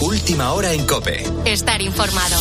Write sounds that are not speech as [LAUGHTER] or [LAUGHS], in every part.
Última hora en Cope. Estar informado.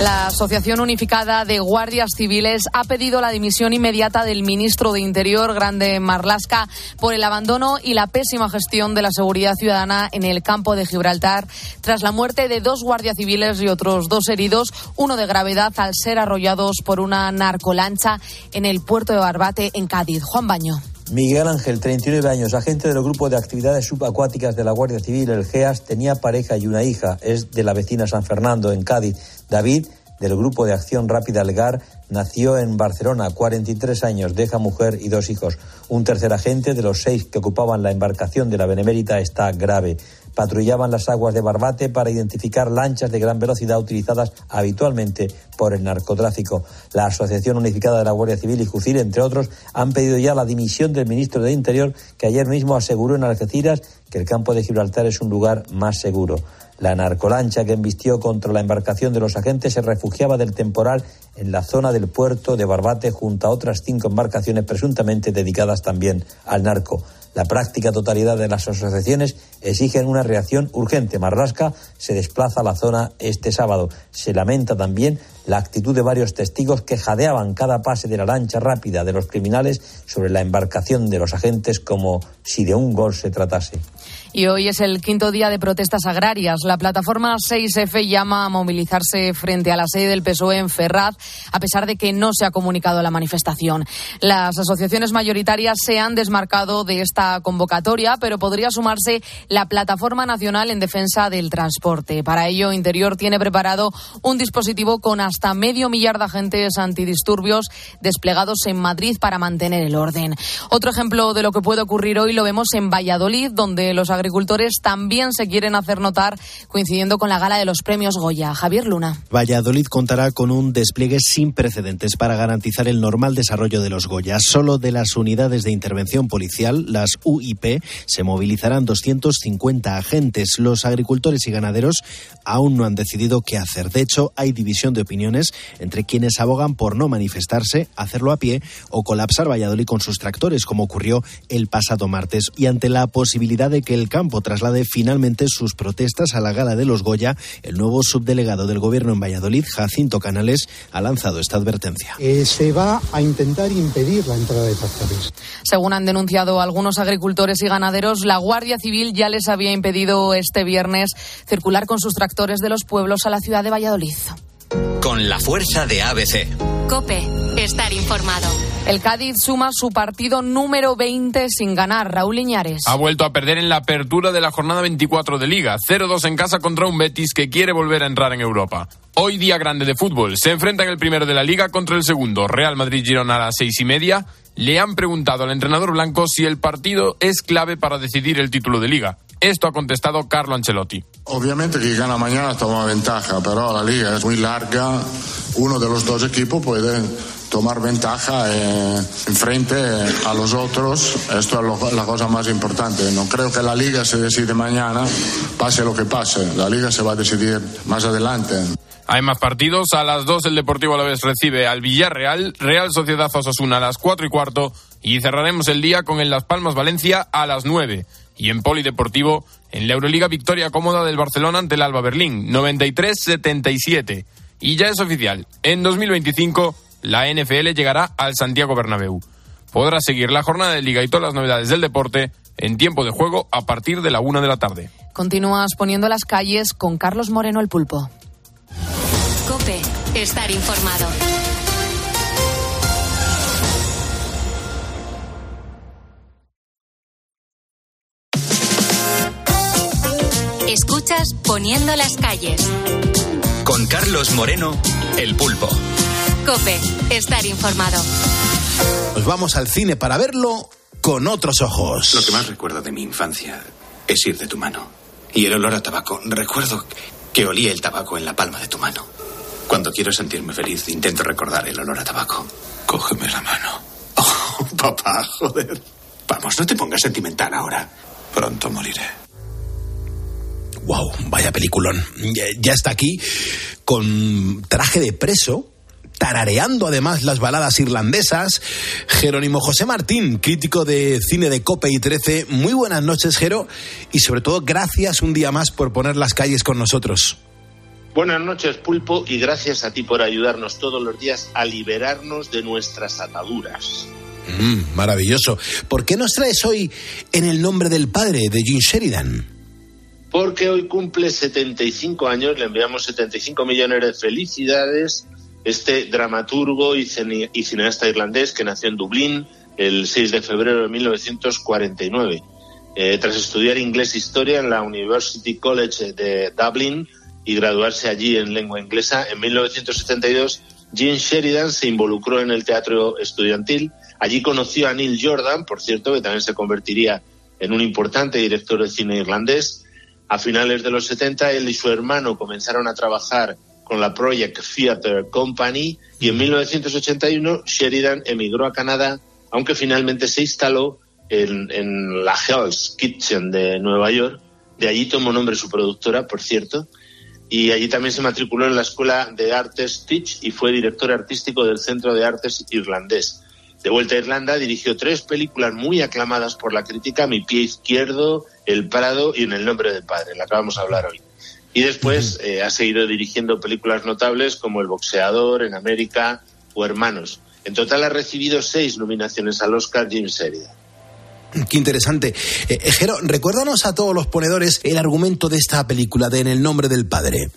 La Asociación Unificada de Guardias Civiles ha pedido la dimisión inmediata del ministro de Interior, Grande Marlasca, por el abandono y la pésima gestión de la seguridad ciudadana en el campo de Gibraltar, tras la muerte de dos guardias civiles y otros dos heridos, uno de gravedad al ser arrollados por una narcolancha en el puerto de Barbate, en Cádiz. Juan Baño. Miguel Ángel, 39 años, agente del grupo de actividades subacuáticas de la Guardia Civil, el GEAS, tenía pareja y una hija. Es de la vecina San Fernando, en Cádiz. David, del grupo de acción rápida Algar, nació en Barcelona, 43 años, deja mujer y dos hijos. Un tercer agente de los seis que ocupaban la embarcación de la Benemérita está grave patrullaban las aguas de Barbate para identificar lanchas de gran velocidad utilizadas habitualmente por el narcotráfico. La Asociación Unificada de la Guardia Civil y Jucil, entre otros, han pedido ya la dimisión del ministro de Interior, que ayer mismo aseguró en Algeciras que el campo de Gibraltar es un lugar más seguro. La narcolancha que embistió contra la embarcación de los agentes se refugiaba del temporal en la zona del puerto de Barbate junto a otras cinco embarcaciones presuntamente dedicadas también al narco. La práctica totalidad de las asociaciones exigen una reacción urgente. Marrasca se desplaza a la zona este sábado. Se lamenta también la actitud de varios testigos que jadeaban cada pase de la lancha rápida de los criminales sobre la embarcación de los agentes como si de un gol se tratase. Y hoy es el quinto día de protestas agrarias. La plataforma 6F llama a movilizarse frente a la sede del PSOE en Ferraz, a pesar de que no se ha comunicado la manifestación. Las asociaciones mayoritarias se han desmarcado de esta convocatoria, pero podría sumarse la Plataforma Nacional en Defensa del Transporte. Para ello, Interior tiene preparado un dispositivo con hasta medio millar de agentes antidisturbios desplegados en Madrid para mantener el orden. Otro ejemplo de lo que puede ocurrir hoy lo vemos en Valladolid, donde los agricultores también se quieren hacer notar, coincidiendo con la gala de los premios Goya. Javier Luna. Valladolid contará con un despliegue sin precedentes para garantizar el normal desarrollo de los Goya. Solo de las unidades de intervención policial, las UIP, se movilizarán 250 agentes. Los agricultores y ganaderos aún no han decidido qué hacer. De hecho, hay división de opiniones entre quienes abogan por no manifestarse, hacerlo a pie o colapsar Valladolid con sus tractores, como ocurrió el pasado martes. Y ante la posibilidad de que el campo traslade finalmente sus protestas a la gala de los Goya, el nuevo subdelegado del gobierno en Valladolid, Jacinto Canales, ha lanzado esta advertencia. Eh, se va a intentar impedir la entrada de tractores. Según han denunciado algunos agricultores y ganaderos, la Guardia Civil ya les había impedido este viernes circular con sus tractores de los pueblos a la ciudad de Valladolid. Con la fuerza de ABC. Cope, estar informado. El Cádiz suma su partido número 20 sin ganar. Raúl Iñares. Ha vuelto a perder en la apertura de la jornada 24 de Liga. 0-2 en casa contra un Betis que quiere volver a entrar en Europa. Hoy día grande de fútbol. Se enfrentan el primero de la Liga contra el segundo. Real Madrid-Girona a las seis y media. Le han preguntado al entrenador blanco si el partido es clave para decidir el título de Liga. Esto ha contestado Carlo Ancelotti. Obviamente que gana mañana toma ventaja, pero la liga es muy larga. Uno de los dos equipos puede tomar ventaja eh, en frente a los otros. Esto es lo- la cosa más importante. No creo que la liga se decide mañana, pase lo que pase. La liga se va a decidir más adelante. Hay más partidos. A las 2 el Deportivo Alavés recibe al Villarreal, Real Sociedad Osasuna a las 4 y cuarto y cerraremos el día con el Las Palmas Valencia a las 9. Y en Polideportivo, en la Euroliga victoria cómoda del Barcelona ante el Alba Berlín, 93-77. Y ya es oficial, en 2025 la NFL llegará al Santiago Bernabéu. Podrá seguir la jornada de liga y todas las novedades del deporte en tiempo de juego a partir de la 1 de la tarde. Continúas poniendo las calles con Carlos Moreno el Pulpo. Cope, estar informado. Escuchas Poniendo las calles. Con Carlos Moreno, el pulpo. Cope, estar informado. Nos vamos al cine para verlo con otros ojos. Lo que más recuerdo de mi infancia es ir de tu mano. Y el olor a tabaco. Recuerdo que olía el tabaco en la palma de tu mano. Cuando quiero sentirme feliz, intento recordar el olor a tabaco. Cógeme la mano. [LAUGHS] Oh, papá, joder. Vamos, no te pongas sentimental ahora. Pronto moriré. Wow, vaya peliculón. Ya, ya está aquí con traje de preso, tarareando además las baladas irlandesas. Jerónimo José Martín, crítico de cine de Cope y 13. Muy buenas noches, Jero, y sobre todo gracias un día más por poner las calles con nosotros. Buenas noches, Pulpo, y gracias a ti por ayudarnos todos los días a liberarnos de nuestras ataduras. Mm, maravilloso. ¿Por qué nos traes hoy en el nombre del padre de Jim Sheridan? Porque hoy cumple 75 años, le enviamos 75 millones de felicidades. Este dramaturgo y, cineasta irlandés que nació en Dublín el 6 de febrero de 1949. Eh, tras estudiar inglés e historia en la University College de Dublin y graduarse allí en lengua inglesa, en 1972 Jim Sheridan se involucró en el teatro estudiantil Allí conoció a Neil Jordan, por cierto, que también se convertiría en un importante director de cine irlandés. A finales de los 70, él y su hermano comenzaron a trabajar con la Project Theatre Company y en 1981 Sheridan emigró a Canadá, aunque finalmente se instaló en, la Hell's Kitchen de Nueva York. De allí tomó nombre su productora, por cierto, y allí también se matriculó en la Escuela de Artes Teach y fue director artístico del Centro de Artes Irlandés. De vuelta a Irlanda, dirigió tres películas muy aclamadas por la crítica, Mi pie izquierdo, El Prado y En el nombre del padre, la que vamos a hablar hoy. Y después eh, ha seguido dirigiendo películas notables como El boxeador, En América o Hermanos. En total ha recibido seis nominaciones al Oscar Jim Sheridan. Qué interesante. Eh, eh, Jero, recuérdanos a todos los ponedores el argumento de esta película de En el nombre del padre.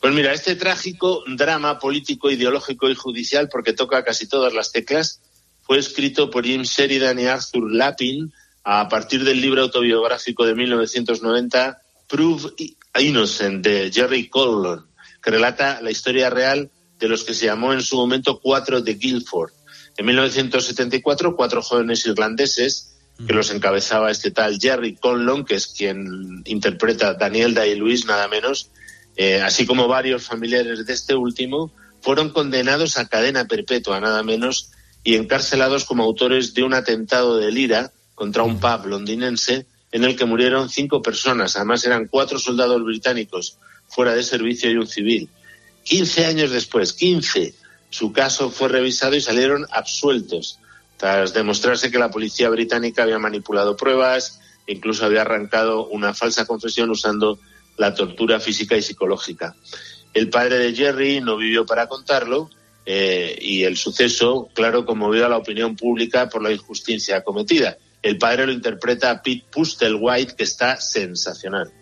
Pues mira, este trágico drama político, ideológico y judicial, porque toca casi todas las teclas, fue escrito por Jim Sheridan y Arthur Lapin a partir del libro autobiográfico de 1990 Prove Innocent de Jerry Colon, que relata la historia real de los que se llamó en su momento Cuatro de Guildford. En 1974, cuatro jóvenes irlandeses, que los encabezaba este tal Jerry Conlon, que es quien interpreta Daniel Day-Lewis, nada menos, eh, así como varios familiares de este último, fueron condenados a cadena perpetua, nada menos, y encarcelados como autores de un atentado de Lira contra un pub londinense en el que murieron cinco personas. Además eran cuatro soldados británicos fuera de servicio y un civil. Quince años después, quince, su caso fue revisado y salieron absueltos tras demostrarse que la policía británica había manipulado pruebas incluso había arrancado una falsa confesión usando la tortura física y psicológica. El padre de Jerry no vivió para contarlo eh, y el suceso, claro, conmovió a la opinión pública por la injusticia cometida. El padre lo interpreta a Pete Pustelwhite, que está sensacional.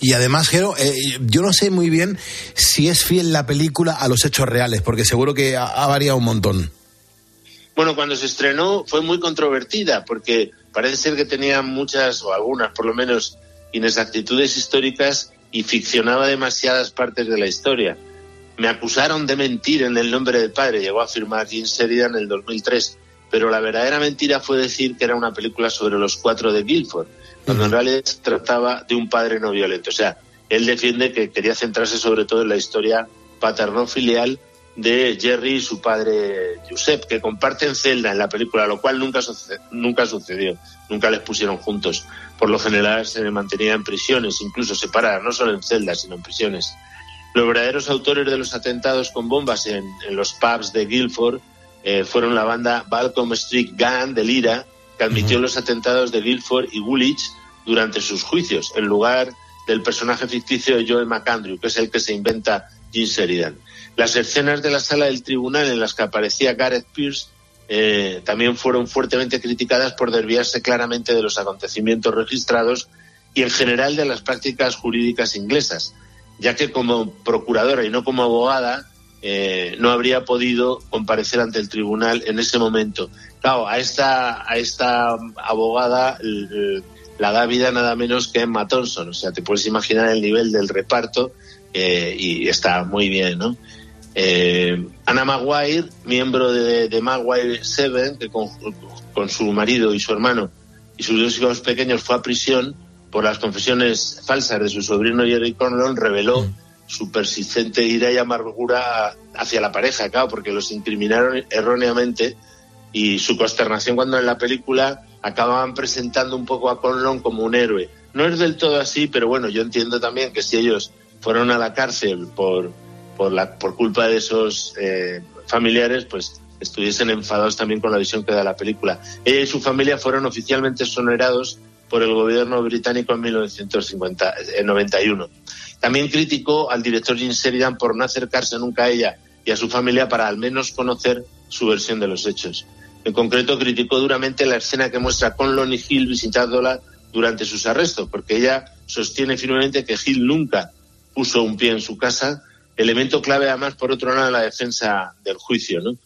Y además, Jero, eh, yo no sé muy bien si es fiel la película a los hechos reales, porque seguro que ha, variado un montón. Bueno, cuando se estrenó fue muy controvertida, porque parece ser que tenía muchas, o algunas por lo menos, inexactitudes históricas y ficcionaba demasiadas partes de la historia. Me acusaron de mentir en el nombre del padre, llegó a afirmar Jim Sheridan en el 2003, pero la verdadera mentira fue decir que era una película sobre los cuatro de Guilford, cuando en realidad se trataba de un padre no violento. O sea, él defiende que quería centrarse sobre todo en la historia paterno-filial de Jerry y su padre Josep, que comparten celda en la película, lo cual nunca, nunca sucedió, nunca les pusieron juntos. Por lo general se mantenía en prisiones, incluso separadas, no solo en celdas, sino en prisiones. Los verdaderos autores de los atentados con bombas en, los pubs de Guildford eh, fueron la banda Balcom Street Gun de Lira, que admitió los atentados de Guildford y Woolwich durante sus juicios, en lugar del personaje ficticio de Joel McAndrew, que es el que se inventa Jim Sheridan. Las escenas de la sala del tribunal en las que aparecía Gareth Pierce eh, también fueron fuertemente criticadas por desviarse claramente de los acontecimientos registrados y en general de las prácticas jurídicas inglesas ya que como procuradora y no como abogada eh, no habría podido comparecer ante el tribunal en ese momento. Claro, a esta, a esta abogada la da vida nada menos que Emma Thompson, o sea, te puedes imaginar el nivel del reparto eh, y está muy bien, ¿no? Eh, Anna Maguire, miembro de, de Maguire Seven, que con, con su marido y su hermano y sus dos hijos pequeños fue a prisión, por las confesiones falsas de su sobrino Jerry Conlon, reveló mm. Su persistente ira y amargura hacia la pareja, claro, porque los incriminaron erróneamente y su consternación cuando en la película acababan presentando un poco a Conlon como un héroe. No es del todo así, pero bueno, yo entiendo también que si ellos fueron a la cárcel por, por, la, culpa de esos eh, familiares, pues estuviesen enfadados también con la visión que da la película. Ella y su familia fueron oficialmente exonerados por el gobierno británico en 1991. También criticó al director Jim Sheridan por no acercarse nunca a ella y a su familia para al menos conocer su versión de los hechos. En concreto, criticó duramente la escena que muestra con Lonnie Hill visitándola durante sus arrestos, porque ella sostiene firmemente que Hill nunca puso un pie en su casa, elemento clave además, por otro lado, en la defensa del juicio. ¿no?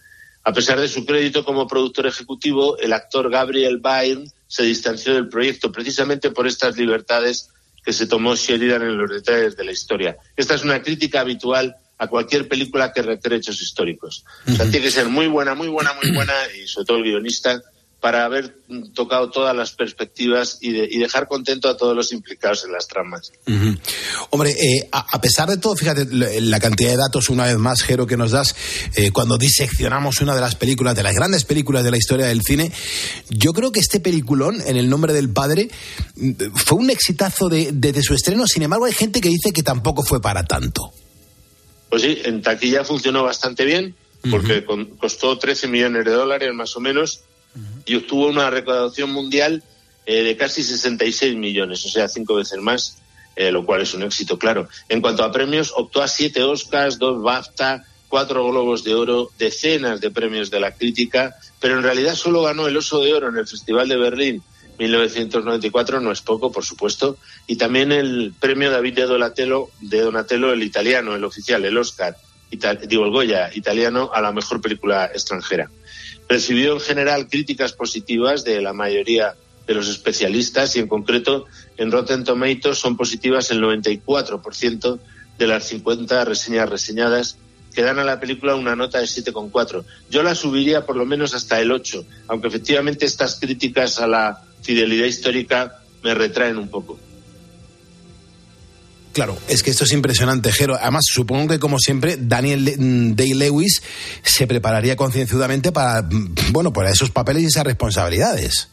A pesar de su crédito como productor ejecutivo, el actor Gabriel Byrne se distanció del proyecto precisamente por estas libertades que se tomó Sheridan en los detalles de la historia. Esta es una crítica habitual a cualquier película que recree hechos históricos. O sea, tiene que ser muy buena, muy buena, muy buena, y sobre todo el guionista, para haber tocado todas las perspectivas y, dejar contento a todos los implicados en las tramas. Hombre, eh, a, pesar de todo, fíjate la cantidad de datos, una vez más, Jero, que nos das eh, cuando diseccionamos una de las películas, de las grandes películas de la historia del cine. Yo creo que este peliculón, en el nombre del padre, mm, fue un exitazo de, desde su estreno. Sin embargo, hay gente que dice que tampoco fue para tanto. Pues sí, en taquilla funcionó bastante bien, porque costó 13 millones de dólares más o menos y obtuvo una recaudación mundial eh, de casi 66 millones, o sea, cinco veces más, eh, lo cual es un éxito, claro. En cuanto a premios, optó a siete Oscars, dos BAFTA, cuatro Globos de Oro, decenas de premios de la crítica, pero en realidad solo ganó el Oso de Oro en el Festival de Berlín 1994, no es poco, por supuesto, y también el premio David de Donatello, de Donatello el italiano, el oficial, el Oscar, digo el Goya italiano, a la mejor película extranjera. Recibió en general críticas positivas de la mayoría de los especialistas y en concreto en Rotten Tomatoes son positivas el 94% de las 50 reseñas reseñadas que dan a la película una nota de 7,4. Yo la subiría por lo menos hasta el 8, aunque efectivamente estas críticas a la fidelidad histórica me retraen un poco. Claro, es que esto es impresionante, Jero. Además, supongo que, como siempre, Daniel mm, Day-Lewis se prepararía concienzudamente para, mm, bueno, para esos papeles y esas responsabilidades.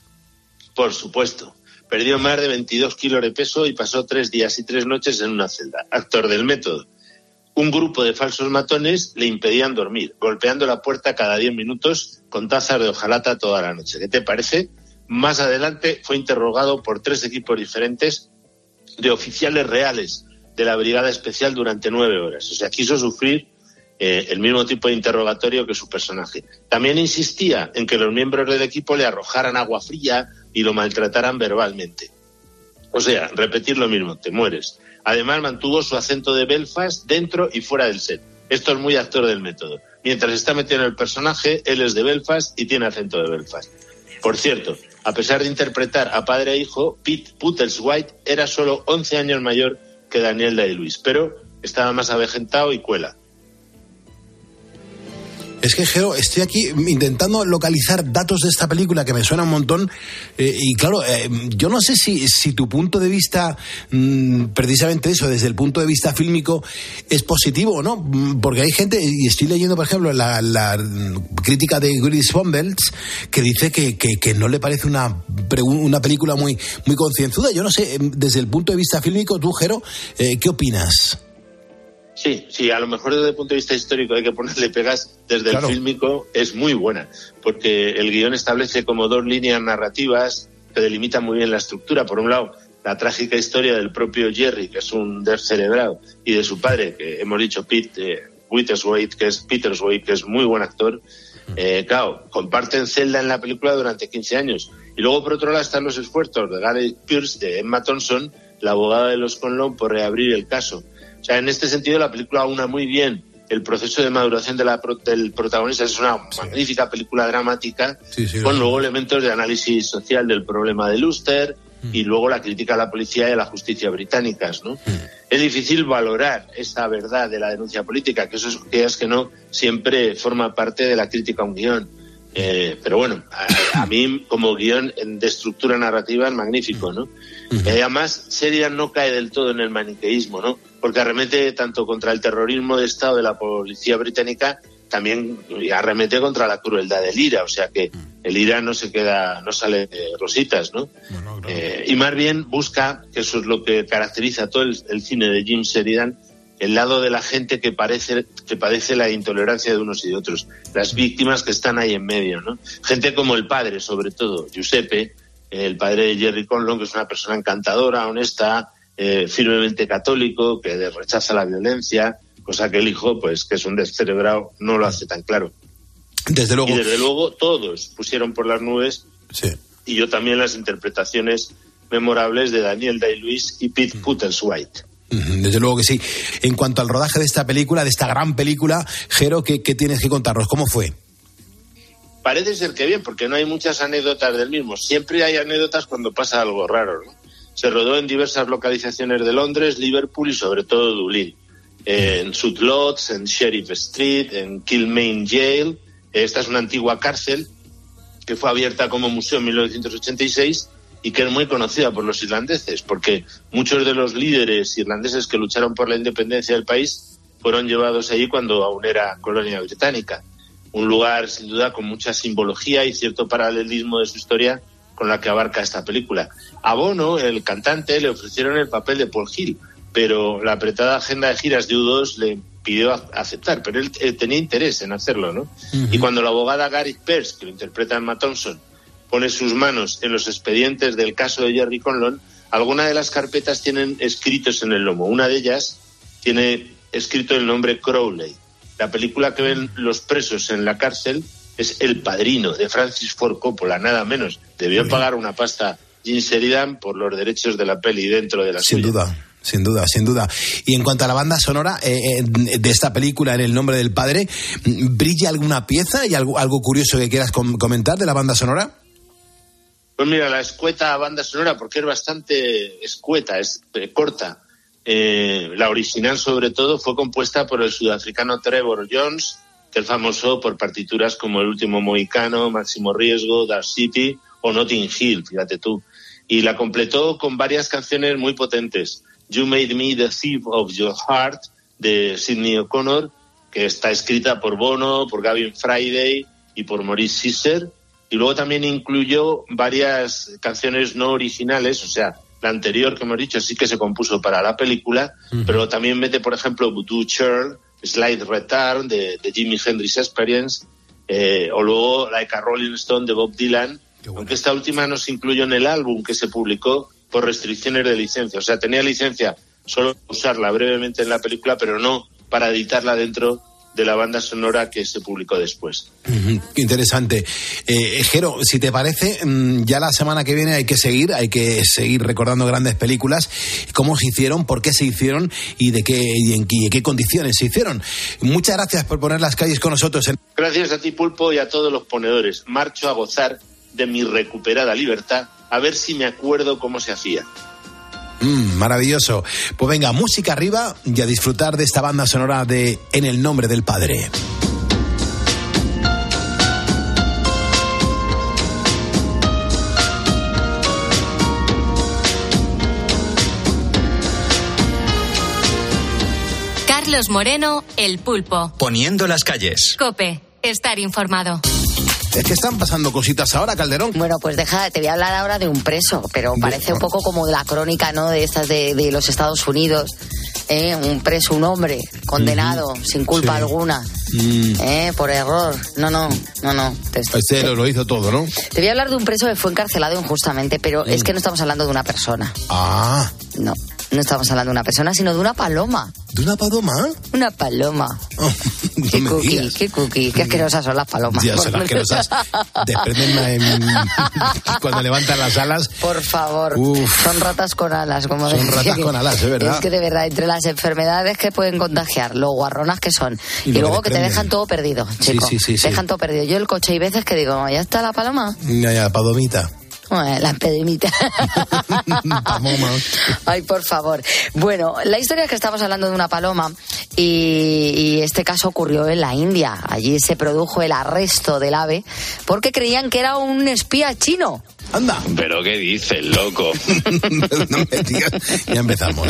Por supuesto. Perdió más de 22 kilos de peso y pasó tres días y tres noches en una celda. Actor del método. Un grupo de falsos matones le impedían dormir, golpeando la puerta cada 10 minutos con tazas de hojalata toda la noche. ¿Qué te parece? Más adelante fue interrogado por tres equipos diferentes de oficiales reales de la Brigada Especial durante nueve horas. O sea, quiso sufrir eh, el mismo tipo de interrogatorio que su personaje. También insistía en que los miembros del equipo le arrojaran agua fría y lo maltrataran verbalmente. O sea, repetir lo mismo, te mueres. Además, mantuvo su acento de Belfast dentro y fuera del set. Esto es muy actor del método. Mientras está metido en el personaje, él es de Belfast y tiene acento de Belfast. Por cierto, a pesar de interpretar a padre e hijo, Pete White era solo 11 años mayor que Daniel Day-Luis, pero estaba más avejentado y cuela. Es que, Geo, estoy aquí intentando localizar datos de esta película que me suena un montón. Eh, y claro, eh, yo no sé si, si tu punto de vista, mm, precisamente eso, desde el punto de vista fílmico, es positivo o no. Mm, porque hay gente, y estoy leyendo, por ejemplo, la, crítica de Willis Bombelts, que dice que, que, no le parece una, una película muy, muy concienzuda. Yo no sé, em, desde el punto de vista fílmico, tú, Jero, eh, ¿qué opinas? Sí, sí, a lo mejor desde el punto de vista histórico hay que ponerle pegas desde el fílmico, es muy buena, porque el guion establece como dos líneas narrativas que delimitan muy bien la estructura. Por un lado, la trágica historia del propio Jerry, que es un descerebrado, y de su padre, que hemos dicho Pete eh, que es Peter que es muy buen actor. Eh, claro, comparten celda en la película durante 15 años. Y luego, por otro lado, están los esfuerzos de Gary Pierce, de Emma Thompson, la abogada de los Conlon, por reabrir el caso. O sea, en este sentido la película aúna muy bien el proceso de maduración de la, del protagonista. Es una magnífica película dramática con luego elementos de análisis social del problema de Luster mm. y luego la crítica a la policía y a la justicia británicas. ¿no? Mm. Es difícil valorar esta verdad de la denuncia política, que eso es que, es que no siempre forma parte de la crítica a un guion. Eh, pero bueno, a, mí como guion de estructura narrativa es magnífico, ¿no? además, Serian no cae del todo en el maniqueísmo, ¿no? Porque arremete tanto contra el terrorismo de Estado de la policía británica, también arremete contra la crueldad del IRA, o sea que el IRA no se queda, no sale de rositas, ¿no? Eh, y más bien busca, que eso es lo que caracteriza todo el, cine de Jim Sheridan, el lado de la gente que, parece, que padece la intolerancia de unos y de otros, las víctimas que están ahí en medio, ¿no? Gente como el padre, sobre todo, Giuseppe, el padre de Jerry Conlon, que es una persona encantadora, honesta, eh, firmemente católico, que rechaza la violencia, cosa que el hijo, pues que es un descerebrado, no lo hace tan claro. Desde luego. Y desde luego todos pusieron por las nubes, Sí. y yo también las interpretaciones memorables de Daniel Day-Lewis y Pete White. Desde luego que sí. En cuanto al rodaje de esta película, de esta gran película, Jero, ¿qué, qué tienes que contarnos? ¿Cómo fue? Parece ser que bien, porque no hay muchas anécdotas del mismo. Siempre hay anécdotas cuando pasa algo raro. ¿no? Se rodó en diversas localizaciones de Londres, Liverpool y sobre todo Dublín. Eh, en Sutlots, en Sheriff Street, en Kilmaine Jail. Esta es una antigua cárcel que fue abierta como museo en 1986 y que es muy conocida por los irlandeses, porque muchos de los líderes irlandeses que lucharon por la independencia del país fueron llevados allí cuando aún era colonia británica. Un lugar, sin duda, con mucha simbología y cierto paralelismo de su historia con la que abarca esta película. A Bono, el cantante, le ofrecieron el papel de Paul Hill, pero la apretada agenda de giras de U2 le pidió aceptar, pero él eh, tenía interés en hacerlo, ¿no? Y cuando la abogada Gary Pearce, que lo interpreta Emma Thompson, pone sus manos en los expedientes del caso de Jerry Conlon, algunas de las carpetas tienen escritos en el lomo. Una de ellas tiene escrito el nombre Crowley. La película que ven los presos en la cárcel es El Padrino, de Francis Ford Coppola, nada menos. Debió pagar una pasta Jim Sheridan por los derechos de la peli dentro de la Sin suya. duda. Sin duda, sin duda. Y en cuanto a la banda sonora eh, eh, de esta película, en el nombre del padre, ¿brilla alguna pieza y algo, algo curioso que quieras com- comentar de la banda sonora? Pues mira, la escueta banda sonora, porque es bastante escueta, es eh, corta. Eh, la original, sobre todo, fue compuesta por el sudafricano Trevor Jones, que es famoso por partituras como El último Mohicano, Máximo Riesgo, Dark City o Notting Hill, fíjate tú. Y la completó con varias canciones muy potentes. You Made Me the Thief of Your Heart, de Sidney O'Connor, que está escrita por Bono, por Gavin Friday y por Maurice Caesar. Y luego también incluyó varias canciones no originales, o sea, la anterior que hemos dicho sí que se compuso para la película, pero también mete, por ejemplo, Voodoo Churl, Slide Return de, de Jimi Hendrix Experience, eh, o luego Like a Rolling Stone de Bob Dylan, aunque esta última no se incluyó en el álbum que se publicó por restricciones de licencia. O sea, tenía licencia solo para usarla brevemente en la película, pero no para editarla dentro de la banda sonora que se publicó después. Interesante. Eh, Jero, si te parece, mm, ya la semana que viene hay que seguir, hay que seguir recordando grandes películas, cómo se hicieron, por qué se hicieron y de qué y en, qué- y en qué condiciones se hicieron. Muchas gracias por poner las calles con nosotros. en- Gracias a ti, Pulpo, y a todos los ponedores. Marcho a gozar de mi recuperada libertad, a ver si me acuerdo cómo se hacía. Mm, maravilloso. Pues venga, música arriba y a disfrutar de esta banda sonora de En el nombre del Padre. Carlos Moreno, El Pulpo. Poniendo las calles. Cope, estar informado. Es que están pasando cositas ahora, Calderón. Bueno, pues deja, te voy a hablar ahora de un preso, pero parece un poco como de la crónica, ¿no? De estas de, de los Estados Unidos. ¿eh? Un preso, un hombre, condenado, sin culpa Sí. alguna, Mm, ¿eh? por error. No, no, no, no. Te, este lo, lo hizo todo, ¿no? te voy a hablar de un preso que fue encarcelado injustamente, pero es que no estamos hablando de una persona. Ah, No, no estamos hablando de una persona, sino de una paloma. ¿de una paloma? Una paloma. no Qué cookie, qué cookie, qué asquerosas son las palomas. Ya son asquerosas. Desprenden en- [LAUGHS] cuando levantan las alas. Por favor, Uf. son ratas con alas, como Son decía ratas con alas, es verdad. Es que de verdad, entre las enfermedades que pueden contagiar, lo guarronas que son, Y y, lo que luego que te dejan todo perdido, Sí, chico. sí, sí, sí. Dejan todo perdido. Yo el coche hay veces que digo, ya está la paloma. Ya, ya, palomita. Bueno, la pedimita. [LAUGHS] Paloma. Ay, por favor. Bueno, la historia es que estamos hablando de una paloma y, y este caso ocurrió en la India. Allí se produjo el arresto del ave porque creían que era un espía chino. Anda. ¿Pero qué dices, loco? [LAUGHS] no me digas. Ya empezamos.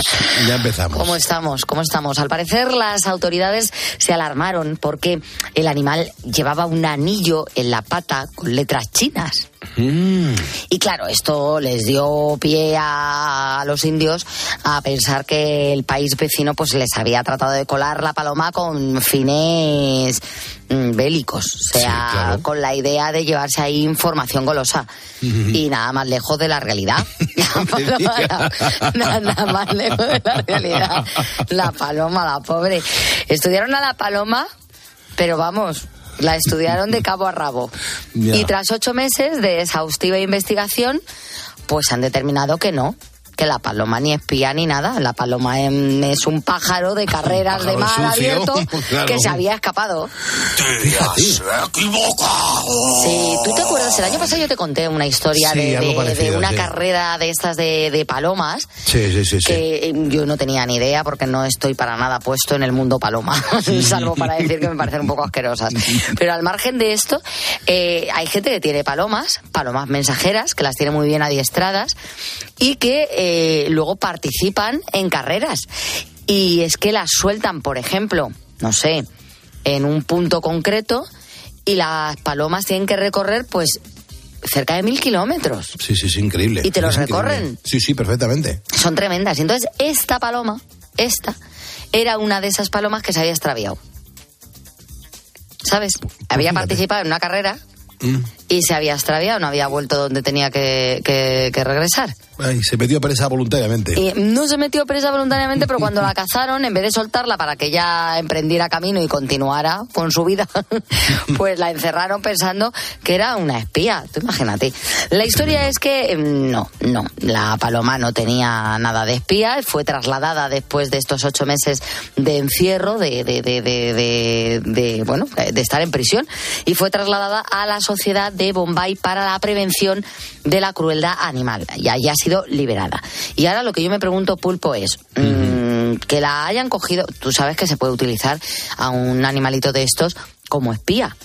Ya empezamos. ¿Cómo estamos? ¿Cómo estamos? Al parecer las autoridades se alarmaron porque el animal llevaba un anillo en la pata con letras chinas. Mm. Y claro, esto les dio pie a, los indios a pensar que el país vecino pues les había tratado de colar la paloma con fines bélicos, o sea, Sí, claro. con la idea de llevarse ahí información golosa. Y nada más lejos de la realidad. La paloma, la- nada más lejos de la realidad. La paloma, la pobre. Estudiaron a la paloma, pero vamos, la estudiaron de cabo a rabo. Y tras ocho meses de exhaustiva investigación, pues han determinado que no. Que la paloma ni espía ni nada. La paloma em, es un pájaro de [LAUGHS] carreras de mar sucio, abierto [LAUGHS] claro. que se había escapado. Fíjate. Sí, ¿tú te acuerdas? El año pasado yo te conté una historia Sí, de, algo de- parecido, de una sí. carrera de estas de, de palomas Sí, sí, sí, sí. que eh, yo no tenía ni idea porque no estoy para nada puesto en el mundo paloma, [LAUGHS] salvo para decir que me parecen un poco asquerosas. Pero al margen de esto, eh, hay gente que tiene palomas, palomas mensajeras, que las tiene muy bien adiestradas y que eh, luego participan en carreras. Y es que las sueltan, por ejemplo, no sé, en un punto concreto y las palomas tienen que recorrer pues cerca de mil kilómetros. Sí, sí, es increíble. ¿Y te los increíble. recorren? Sí, sí, perfectamente. Son tremendas. Y entonces, esta paloma, esta, era una de esas palomas que se había extraviado. ¿Sabes? Había fíjate. participado en una carrera Mm. y se había extraviado, no había vuelto donde tenía que, que- que regresar. Ay, se metió presa voluntariamente. Y no se metió presa voluntariamente, pero cuando la cazaron, en vez de soltarla para que ella emprendiera camino y continuara con su vida, [LAUGHS] pues la encerraron pensando que era una espía. Tú imagínate. La historia es que mm, no, no, la paloma no tenía nada de espía, fue trasladada después de estos ocho meses de encierro, de, de, de, de, de- de, bueno, de estar en prisión, y fue trasladada a la sociedad de Bombay para la prevención de la crueldad animal. Y allí ha sido liberada. Y ahora lo que yo me pregunto, Pulpo, es mm, que la hayan cogido. Tú sabes que se puede utilizar a un animalito de estos como espía.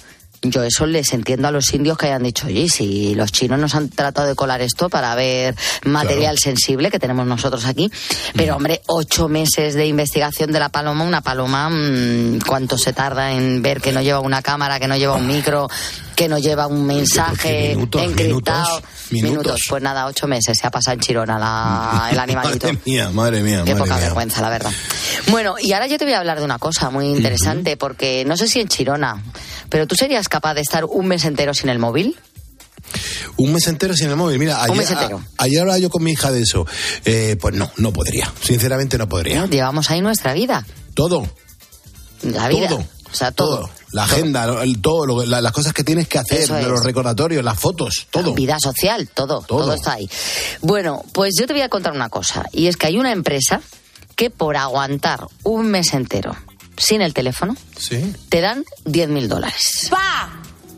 Yo eso les entiendo a los indios que hayan dicho, oye, si los chinos nos han tratado de colar esto para ver material sensible que tenemos nosotros aquí, pero hombre, ocho meses de investigación de la paloma, una paloma, mm, ¿cuánto se tarda en ver que no lleva una cámara, que no lleva un micro, que no lleva un mensaje minutos, encriptado? minutos, minutos. Pues nada, ocho meses se ha pasado en Chirona la- [LAUGHS] el animalito. Madre mía, madre mía, Qué madre poca mía. vergüenza, la verdad. Bueno, y ahora yo te voy a hablar de una cosa muy interesante, porque no sé si en Chirona, pero tú serías capaz de estar un mes entero sin el móvil. Un mes entero sin el móvil. Mira, ayer, a- ayer hablaba yo con mi hija de eso. Eh, pues no, no podría. Sinceramente no podría. Llevamos ahí nuestra vida, Todo, la vida. todo. O sea, todo. todo. La agenda, lo- el- todo, lo- la- las cosas que tienes que hacer, es. los recordatorios, las fotos, todo. Vida social, todo, todo, Todo. está ahí. Bueno, pues yo te voy a contar una cosa, y es que hay una empresa que por aguantar un mes entero sin el teléfono, Sí. te dan 10 mil dólares.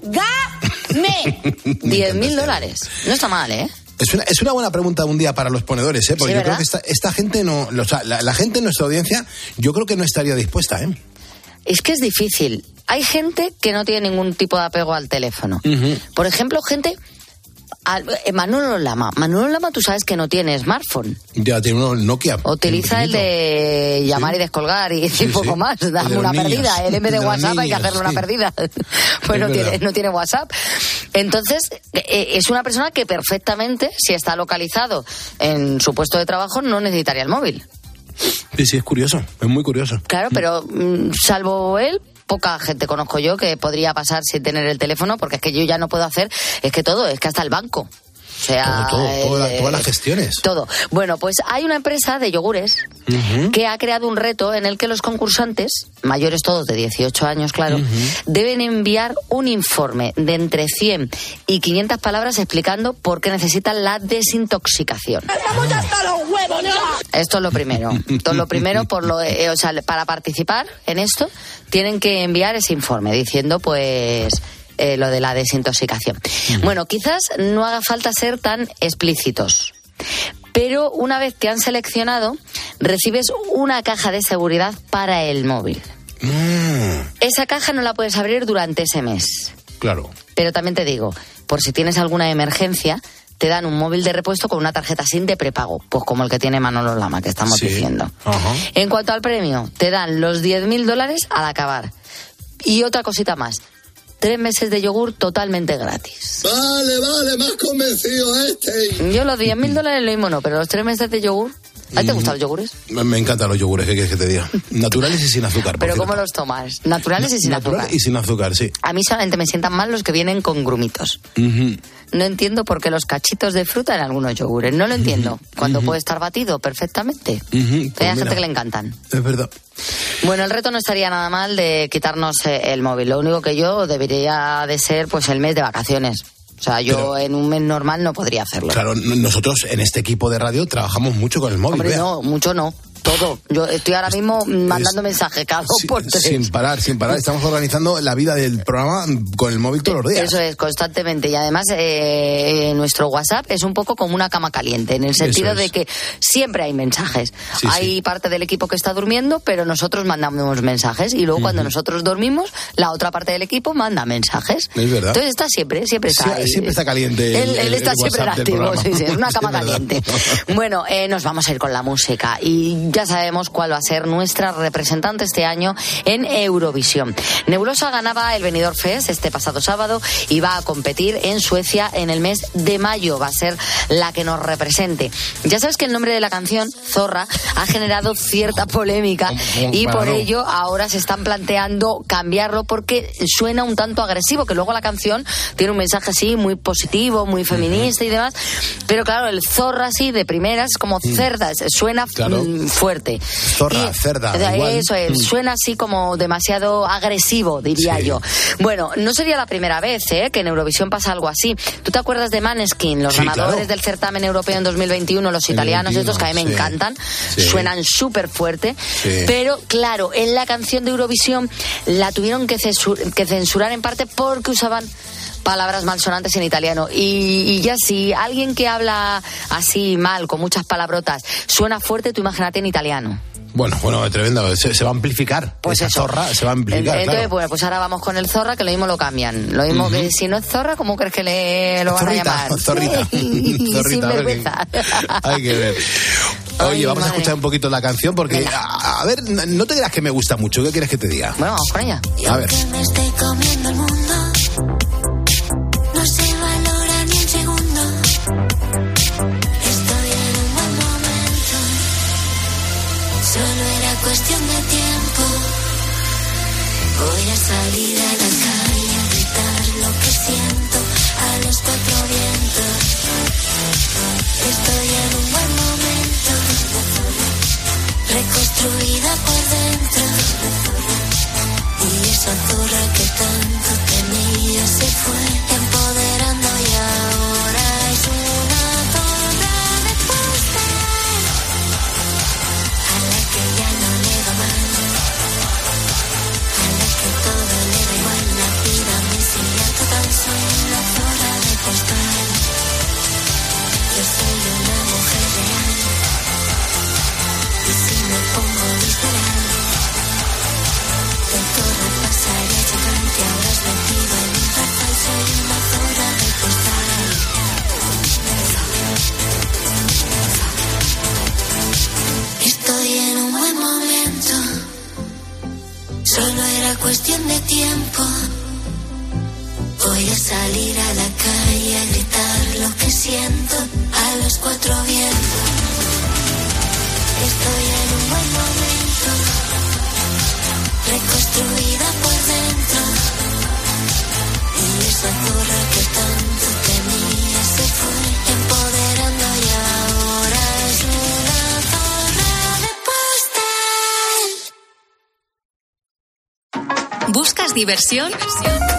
¡Págame! 10 [LAUGHS] mil dólares. No está mal, ¿eh? Es una, es una buena pregunta un día para los ponedores, ¿eh? Porque Sí, yo creo que esta, esta gente no. O sea, la, la gente en nuestra audiencia, yo creo que no estaría dispuesta, ¿eh? Es que es difícil. Hay gente que no tiene ningún tipo de apego al teléfono. Por ejemplo, gente... eh, Manolo Lama. Manolo Lama, tú sabes que no tiene smartphone. Ya tiene uno Nokia. Utiliza el de llamar y descolgar y, Sí, y poco sí. más. Dame de una perdida. De El de los WhatsApp hay que hacerle una perdida. [LAUGHS] [LAUGHS] Pues no tiene, no tiene WhatsApp. Entonces, eh, es una persona que perfectamente, si está localizado en su puesto de trabajo, no necesitaría el móvil. Sí, sí, es curioso. Es muy curioso. Claro, pero mm, salvo él, poca gente conozco yo que podría pasar sin tener el teléfono, porque es que yo ya no puedo hacer, es que todo, es que hasta el banco. O sea, Todo, todo, toda la- eh, todas las gestiones. Todo. Bueno, pues hay una empresa de yogures que ha creado un reto en el que los concursantes, mayores todos de 18 años, claro, deben enviar un informe de entre 100 y 500 palabras explicando por qué necesitan la desintoxicación. ¡Estamos hasta los huevos, Esto es lo primero. Esto es lo primero, por lo, eh, o sea, para participar en esto, tienen que enviar ese informe diciendo, pues, eh, lo de la desintoxicación. Bueno, quizás no haga falta ser tan explícitos. Pero una vez te han seleccionado, recibes una caja de seguridad para el móvil. Mm, Esa caja no la puedes abrir durante ese mes. claro. Pero también te digo, por si tienes alguna emergencia, te dan un móvil de repuesto con una tarjeta SIM de prepago, pues como el que tiene Manolo Lama, que estamos Sí. diciendo. Ajá. En cuanto al premio, te dan los 10.000 dólares al acabar. Y otra cosita más. Tres meses de yogur totalmente gratis. Vale, vale, más convencido este. Yo los 10.000 dólares lo mismo no, pero los tres meses de yogur... ¿A ti te gustan los yogures? Me, me encantan los yogures, ¿qué quieres que te diga? Naturales y sin azúcar. por ¿Pero cierto. cómo los tomas? ¿Naturales y sin Natural azúcar? y sin azúcar, sí. A mí solamente me sientan mal los que vienen con grumitos. No entiendo por qué los cachitos de fruta en algunos yogures. No lo entiendo. Cuando puede estar batido perfectamente. Pues Hay gente que le encantan. Es verdad. Bueno, el reto no estaría nada mal de quitarnos eh, el móvil. Lo único que yo debería de ser pues el mes de vacaciones. O sea, yo Pero- en un mes normal no podría hacerlo. Claro, nosotros en este equipo de radio trabajamos mucho con el móvil. Hombre, no, mucho no. Todo. Yo estoy ahora mismo mandando mensajes cada dos por tres. Sin parar, sin parar. Estamos organizando la vida del programa con el móvil todos los días. Eso es, constantemente. Y además, eh, nuestro WhatsApp es un poco como una cama caliente, en el sentido de es. que siempre hay mensajes. Sí, hay parte del equipo que está durmiendo, pero nosotros mandamos mensajes. Y luego, cuando nosotros dormimos, la otra parte del equipo manda mensajes. Es verdad. Entonces está siempre, siempre está. Sí, ahí. siempre está caliente Él, el- él el- está el siempre activo, sí, sí, es una [LAUGHS] Es cama caliente. Bueno, eh, nos vamos a ir con la música y ya sabemos cuál va a ser nuestra representante este año en Eurovisión. Nebulosa ganaba el Benidorm Fest este pasado sábado y va a competir en Suecia en el mes de mayo. Va a ser la que nos represente. Ya sabes que el nombre de la canción, Zorra, ha generado cierta polémica y por ello ahora se están planteando cambiarlo porque suena un tanto agresivo, que luego la canción tiene un mensaje así muy positivo, muy feminista y demás, pero claro, el zorra así de primeras como cerdas, suena Claro. Fuerte. Zorra, cerda, igual. Eso es, Mm. suena así como demasiado agresivo, diría Sí. yo. Bueno, no sería la primera vez ¿eh? que en Eurovisión pasa algo así. ¿Tú te acuerdas de Maneskin, los Sí, ganadores claro. del certamen europeo en 2021, los italianos 21, estos que a mí me encantan, suenan súper fuerte, pero claro, en la canción de Eurovisión la tuvieron que, censur- que censurar en parte porque usaban palabras malsonantes en italiano. Y, y ya si alguien que habla así mal, con muchas palabrotas, suena fuerte, tú imagínate en italiano. Bueno, bueno, tremendo. Se, se va a amplificar. Pues Esa eso. zorra se va a amplificar. Entonces, claro. bueno, pues ahora vamos con el zorra, que lo mismo lo cambian. Lo mismo que si no es zorra, ¿cómo crees que le lo van Zorrita, a llamar? [LAUGHS] zorrita. [LAUGHS] [LAUGHS] Zorrita, Sin a. Hay que ver. Oye, Ay, vamos a madre. escuchar un poquito la canción porque, a, a ver, no te creas que me gusta mucho. ¿Qué quieres que te diga? Bueno, vamos con ella. A ver. Voy a salir a la calle a gritar lo que siento a los cuatro vientos. Estoy en un buen momento reconstruida diversión?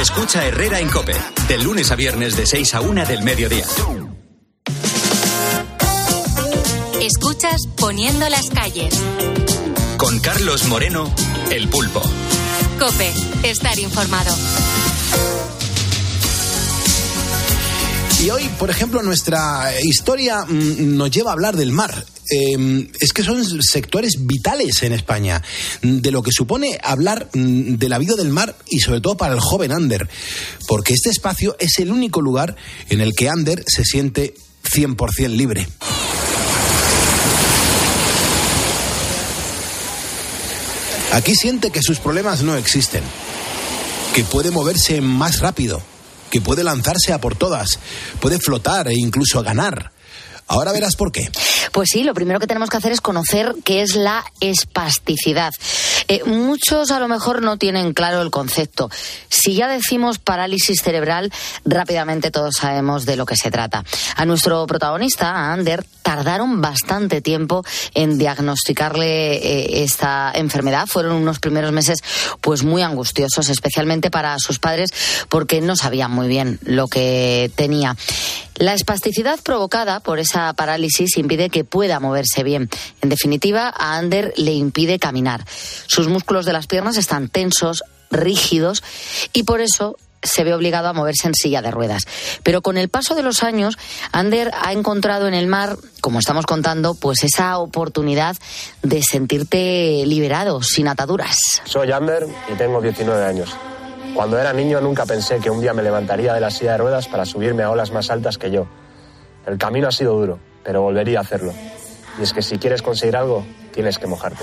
Escucha Herrera en Cope, de lunes a viernes de 6 a 1 del mediodía. Escuchas Poniendo las calles. Con Carlos Moreno, El Pulpo. Cope, estar informado. Y hoy, por ejemplo, nuestra historia mm, nos lleva a hablar del mar. Eh, es que son sectores vitales en España, mm, de lo que supone hablar mm, de la vida del mar y sobre todo para el joven Ander, porque este espacio es el único lugar en el que Ander se siente 100% libre. Aquí siente que sus problemas no existen, que puede moverse más rápido, que puede lanzarse a por todas, puede flotar e incluso ganar. Ahora verás por qué. Pues sí, lo primero que tenemos que hacer es conocer qué es la espasticidad. Eh, muchos a lo mejor no tienen claro el concepto. Si ya decimos parálisis cerebral, rápidamente todos sabemos de lo que se trata. A nuestro protagonista, a Ander, tardaron bastante tiempo en diagnosticarle eh, esta enfermedad. Fueron unos primeros meses pues muy angustiosos, especialmente para sus padres, porque no sabían muy bien lo que tenía. La espasticidad provocada por esa parálisis impide que pueda moverse bien. En definitiva, a Ander le impide caminar. Sus músculos de las piernas están tensos, rígidos y por eso se ve obligado a moverse en silla de ruedas. Pero con el paso de los años, Ander ha encontrado en el mar, como estamos contando, pues esa oportunidad de sentirte liberado, sin ataduras. Soy Ander y tengo 19 años. Cuando era niño nunca pensé que un día me levantaría de la silla de ruedas para subirme a olas más altas que yo. El camino ha sido duro, pero volvería a hacerlo. Y es que si quieres conseguir algo, tienes que mojarte.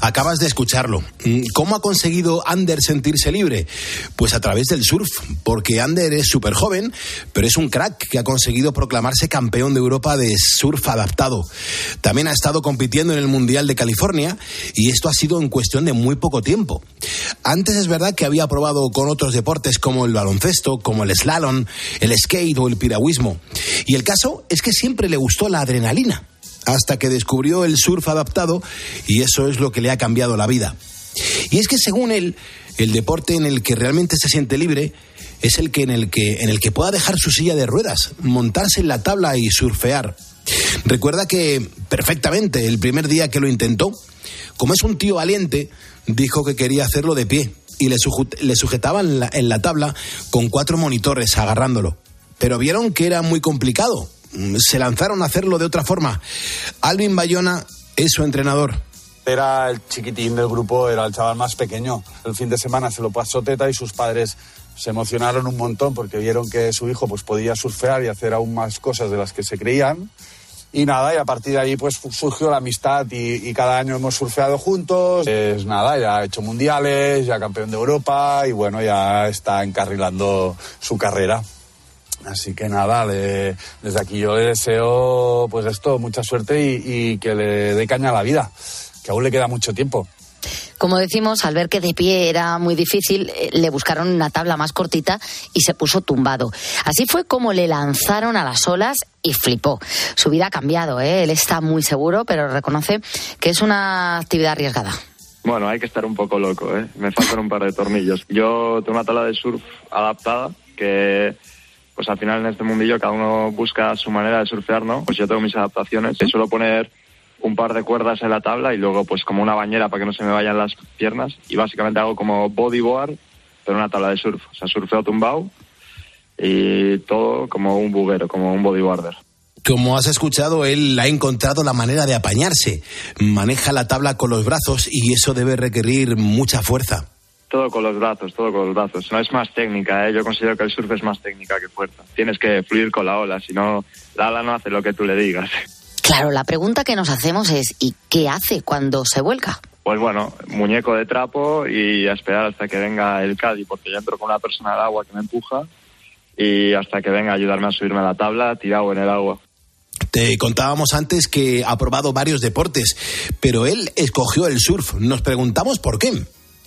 Acabas de escucharlo. Mm, ¿Cómo ha conseguido Ander sentirse libre? Pues a través del surf, porque Ander es súper joven, pero es un crack que ha conseguido proclamarse campeón de Europa de surf adaptado. También ha estado compitiendo en el Mundial de California y esto ha sido en cuestión de muy poco tiempo. Antes es verdad que había probado con otros deportes como el baloncesto, como el slalom, el skate o el piragüismo. Y el caso es que siempre le gustó la adrenalina hasta que descubrió el surf adaptado y eso es lo que le ha cambiado la vida. Y es que según él, el deporte en el que realmente se siente libre es el que en el que en el que pueda dejar su silla de ruedas, montarse en la tabla y surfear. Recuerda que perfectamente el primer día que lo intentó, como es un tío valiente, dijo que quería hacerlo de pie y le, sujetaban en la, en la tabla con cuatro monitores agarrándolo. Pero vieron que era muy complicado. Se lanzaron a hacerlo de otra forma. Alvin Bayona es su entrenador. Era el chiquitín del grupo, era el chaval más pequeño. El fin de semana se lo pasó teta y sus padres se emocionaron un montón porque vieron que su hijo pues podía surfear y hacer aún más cosas de las que se creían. Y nada, y a partir de ahí pues surgió la amistad y, y cada año hemos surfeado juntos. Es nada, ya ha hecho mundiales, ya campeón de Europa y bueno, ya está encarrilando su carrera. Así que nada, le- desde aquí yo le deseo pues esto, mucha suerte y, y que le dé caña a la vida, que aún le queda mucho tiempo. Como decimos, al ver que de pie era muy difícil, eh, le buscaron una tabla más cortita y se puso tumbado. Así fue como le lanzaron a las olas y flipó. Su vida ha cambiado, ¿eh? él está muy seguro, pero reconoce que es una actividad arriesgada. Bueno, hay que estar un poco loco, ¿eh? Me faltan un par de tornillos. Yo tengo una tabla de surf adaptada que, pues al final en este mundillo cada uno busca su manera de surfear, ¿no? Pues yo tengo mis adaptaciones. Y suelo poner un par de cuerdas en la tabla y luego pues como una bañera para que no se me vayan las piernas y básicamente hago como bodyboard pero una tabla de surf. O sea, surfeo tumbado y todo como un buguero, como un bodyboarder. Como has escuchado, él ha encontrado la manera de apañarse. Maneja la tabla con los brazos y eso debe requerir mucha fuerza. Todo con los brazos, todo con los brazos. No es más técnica, ¿eh? Yo considero que el surf es más técnica que fuerza. Tienes que fluir con la ola, si no, la ola no hace lo que tú le digas. Claro, la pregunta que nos hacemos es ¿y qué hace cuando se vuelca? Pues bueno, muñeco de trapo y a esperar hasta que venga el Cádiz, porque yo entro con una persona al agua que me empuja y hasta que venga a ayudarme a subirme a la tabla, tirado en el agua. Te contábamos antes que ha probado varios deportes, pero él escogió el surf. Nos preguntamos por qué.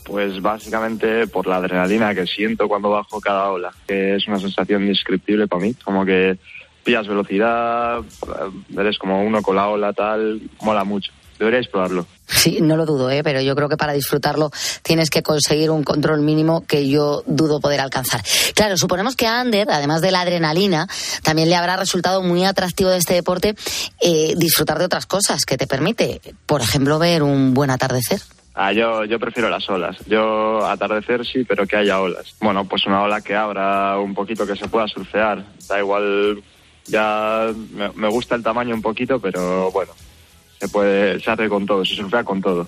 Pues básicamente por la adrenalina que siento cuando bajo cada ola, que es una sensación indescriptible para mí, como que pillas velocidad, eres como uno con la ola, tal, mola mucho. Deberíais probarlo. Sí, no lo dudo, ¿eh? pero yo creo que para disfrutarlo tienes que conseguir un control mínimo que yo dudo poder alcanzar. Claro, suponemos que a Ander, además de la adrenalina, también le habrá resultado muy atractivo de este deporte eh, disfrutar de otras cosas que te permite, por ejemplo, ver un buen atardecer. Ah, yo, yo prefiero las olas. Yo atardecer sí, pero que haya olas. Bueno, pues una ola que abra un poquito, que se pueda surfear. Da igual, ya me, me gusta el tamaño un poquito, pero bueno, se puede, se hace con todo, se surfea con todo.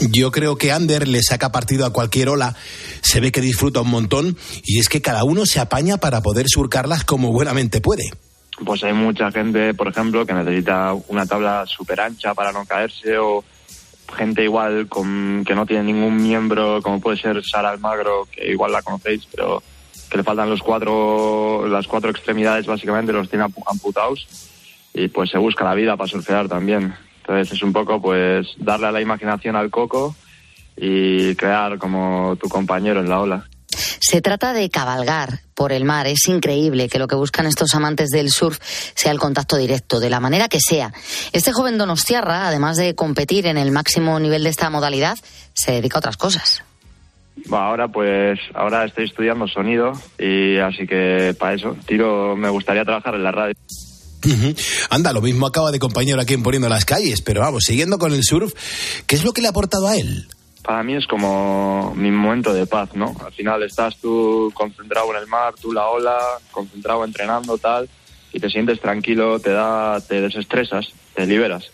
Yo creo que Ander le saca partido a cualquier ola, se ve que disfruta un montón y es que cada uno se apaña para poder surcarlas como buenamente puede. Pues hay mucha gente, por ejemplo, que necesita una tabla súper ancha para no caerse o gente igual con, que no tiene ningún miembro, como puede ser Sara Almagro, que igual la conocéis, pero que le faltan los cuatro, las cuatro extremidades básicamente, los tiene ampu- amputados y pues se busca la vida para surfear también. Entonces es un poco pues darle a la imaginación al coco y crear como tu compañero en la ola. Se trata de cabalgar por el mar. Es increíble que lo que buscan estos amantes del surf sea el contacto directo, de la manera que sea. Este joven donostiarra, además de competir en el máximo nivel de esta modalidad, se dedica a otras cosas. Ahora pues ahora estoy estudiando sonido y así que para eso tiro me gustaría trabajar en la radio. Anda, lo mismo acaba de compañero aquí en Poniendo las Calles, pero vamos, siguiendo con el surf, ¿qué es lo que le ha aportado a él? Para mí es como mi momento de paz, ¿no? Al final estás tú concentrado en el mar, tú la ola, concentrado entrenando tal y te sientes tranquilo, te da te desestresas, te liberas.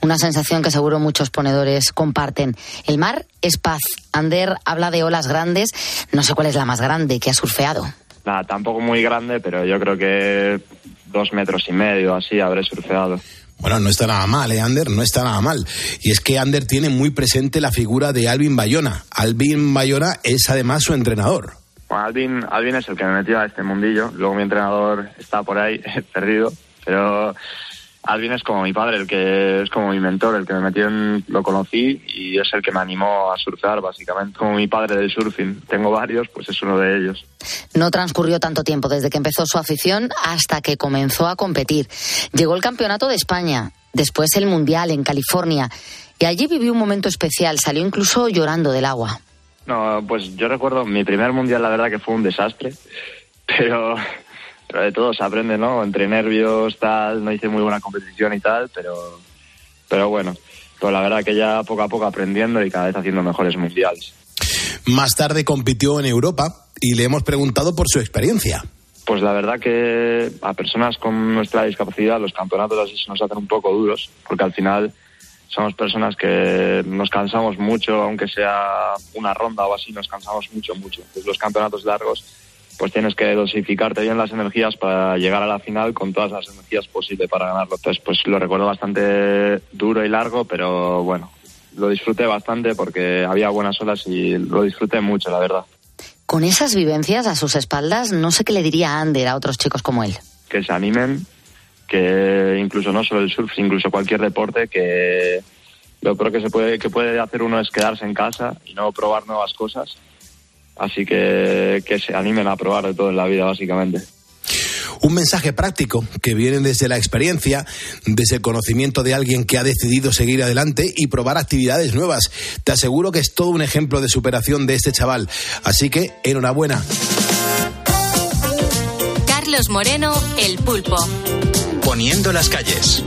Una sensación que seguro muchos ponedores comparten. El mar es paz. Ander habla de olas grandes. No sé cuál es la más grande que ha surfeado. Nada, tampoco muy grande, pero yo creo que dos metros y medio así habré surfeado. Bueno, no está nada mal, ¿eh, Ander? No está nada mal. Y es que Ander tiene muy presente la figura de Alvin Bayona. Alvin Bayona es además su entrenador. Bueno, Alvin, Alvin es el que me metió a este mundillo. Luego mi entrenador está por ahí, [LAUGHS] perdido. Pero Alvin es como mi padre, el que es como mi mentor, el que me metió en... Lo conocí y es el que me animó a surfear, básicamente. Como mi padre del surfing. Tengo varios, pues es uno de ellos. No transcurrió tanto tiempo desde que empezó su afición hasta que comenzó a competir. Llegó el Campeonato de España, después el Mundial en California. Y allí vivió un momento especial. Salió incluso llorando del agua. No, pues yo recuerdo mi primer mundial, la verdad que fue un desastre, [LAUGHS] pero, pero de todo se aprende, ¿no? Entre nervios, tal, no hice muy buena competición y tal, pero, pero bueno, pues la verdad que ya poco a poco aprendiendo y cada vez haciendo mejores mundiales. Más tarde compitió en Europa y le hemos preguntado por su experiencia. Pues la verdad que a personas con nuestra discapacidad los campeonatos así se nos hacen un poco duros, porque al final somos personas que nos cansamos mucho, aunque sea una ronda o así, nos cansamos mucho, mucho. Entonces los campeonatos largos, pues tienes que dosificarte bien las energías para llegar a la final con todas las energías posibles para ganarlo. Entonces, pues lo recuerdo bastante duro y largo, pero bueno, lo disfruté bastante porque había buenas olas y lo disfruté mucho, la verdad. Con esas vivencias a sus espaldas, no sé qué le diría Ander a otros chicos como él. que se animen, que incluso no solo el surf, incluso cualquier deporte, que lo peor que se puede que puede hacer uno es quedarse en casa y no probar nuevas cosas. Así que que se animen a probar de todo en la vida, básicamente. Un mensaje práctico que viene desde la experiencia, desde el conocimiento de alguien que ha decidido seguir adelante y probar actividades nuevas. Te aseguro que es todo un ejemplo de superación de este chaval. Así que enhorabuena. Carlos Moreno, El Pulpo. Poniendo las calles.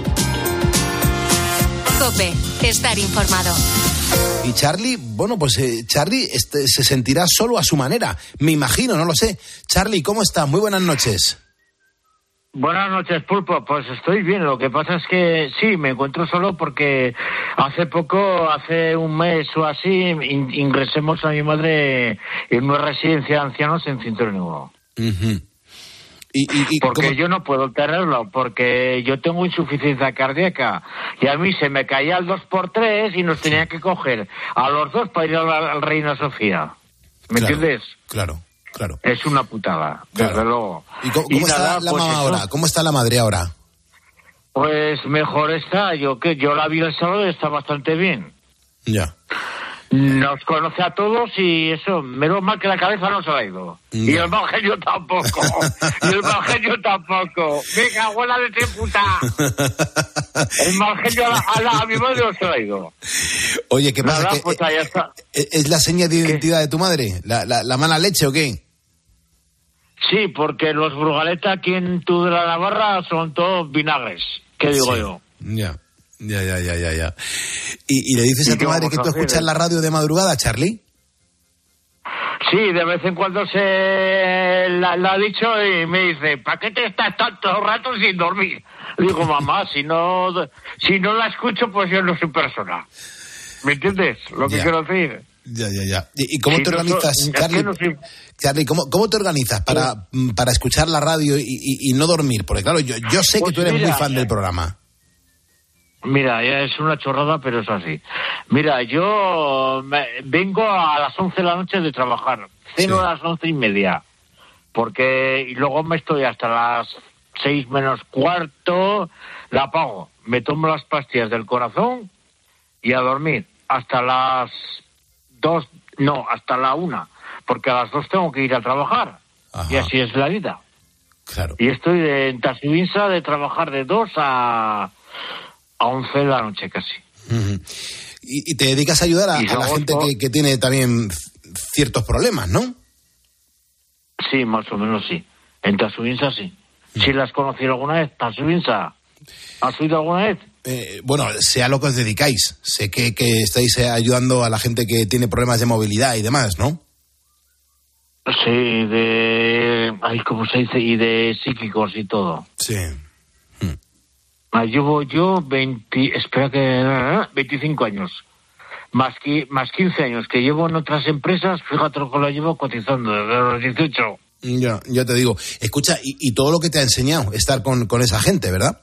Cope, estar informado. Y Charlie, bueno, pues eh, Charlie este, se sentirá solo a su manera. Me imagino, no lo sé. Charlie, ¿cómo estás? Muy buenas noches. Buenas noches, Pulpo. Pues estoy bien. Lo que pasa es que sí, me encuentro solo porque hace poco, hace un mes o así, in- ingresemos a mi madre en una residencia de ancianos en Cinturón Nuevo. Ujú. Y, y- y Porque cómo- yo no puedo tenerlo, porque yo tengo insuficiencia cardíaca y a mí se me caía el 2x3 y nos tenía que coger a los dos para ir al, al Reina Sofía. ¿Me Claro, entiendes? Claro, claro. Es una putada, Claro. desde luego. ¿Y cómo, cómo está nada, la pues mamá ahora? ¿Cómo está la madre ahora? Pues mejor está, yo que yo la vi el sábado y está bastante bien. Ya. Nos conoce a todos y eso, menos mal que la cabeza no se ha ido. Y el Evangelio tampoco. y el Evangelio tampoco. Venga, abuela de te puta. El Evangelio a, a, la- a mi madre no se ha ido. Oye, ¿qué pasa? Que, pues ahí está. eh, ¿Es la seña de identidad de tu madre? ¿La, la, la mala leche o qué? Sí, porque los Brugaleta aquí en tu de la Navarra son todos vinagres. ¿Qué digo Sí. yo? Ya, ya, ya, ya, ya, ya. ¿Y, y le dices ¿Y a tu madre que tú escuchas la radio de madrugada, Charlie? Sí, de vez en cuando se la, la ha dicho y me dice, ¿para qué te estás tanto rato sin dormir? Le digo, mamá, si no, si no la escucho, pues yo no soy persona. ¿Me entiendes lo que Ya. quiero decir? Ya, ya, ya. ¿Y, cómo te no, organizas, Charlie? no soy- Charlie, ¿cómo, cómo te organizas para, mm, para escuchar la radio y, y- y no dormir? Porque claro, yo, yo sé que Pues tú eres mira, muy fan del programa. Mira, es una chorrada, pero es así. Mira, yo me- vengo a las 11 de la noche de trabajar. Ceno a las once y media. Porque, y luego me estoy hasta las seis menos cuarto, la apago. Me tomo las pastillas del corazón y a dormir. Hasta las dos, no, hasta la una. Porque a las dos tengo que ir a trabajar. Y así es la vida. Claro. Y estoy de, en Tasubinsa de trabajar de dos a, a once de la noche casi. Y, y te dedicas a ayudar a, la gente que, que tiene también ciertos problemas, ¿no? Sí, más o menos sí. En Tasubinsa sí. ¿Sí las conocí alguna vez? Tasubinsa. ¿Has oído alguna vez? Eh, bueno, sea lo que os dedicáis. Sé que, que estáis eh, ayudando a la gente que tiene problemas de movilidad y demás, ¿no? Sí, de... Ay, ¿cómo se dice? Y de psíquicos y todo. Sí. Ah, Llevo yo 20... Espera que... 25 años. Más, qui- más 15 años que llevo en otras empresas, fíjate lo que lo llevo cotizando desde los 18. Ya, ya te digo. Escucha, y, y todo lo que te ha enseñado estar con, con esa gente, ¿verdad?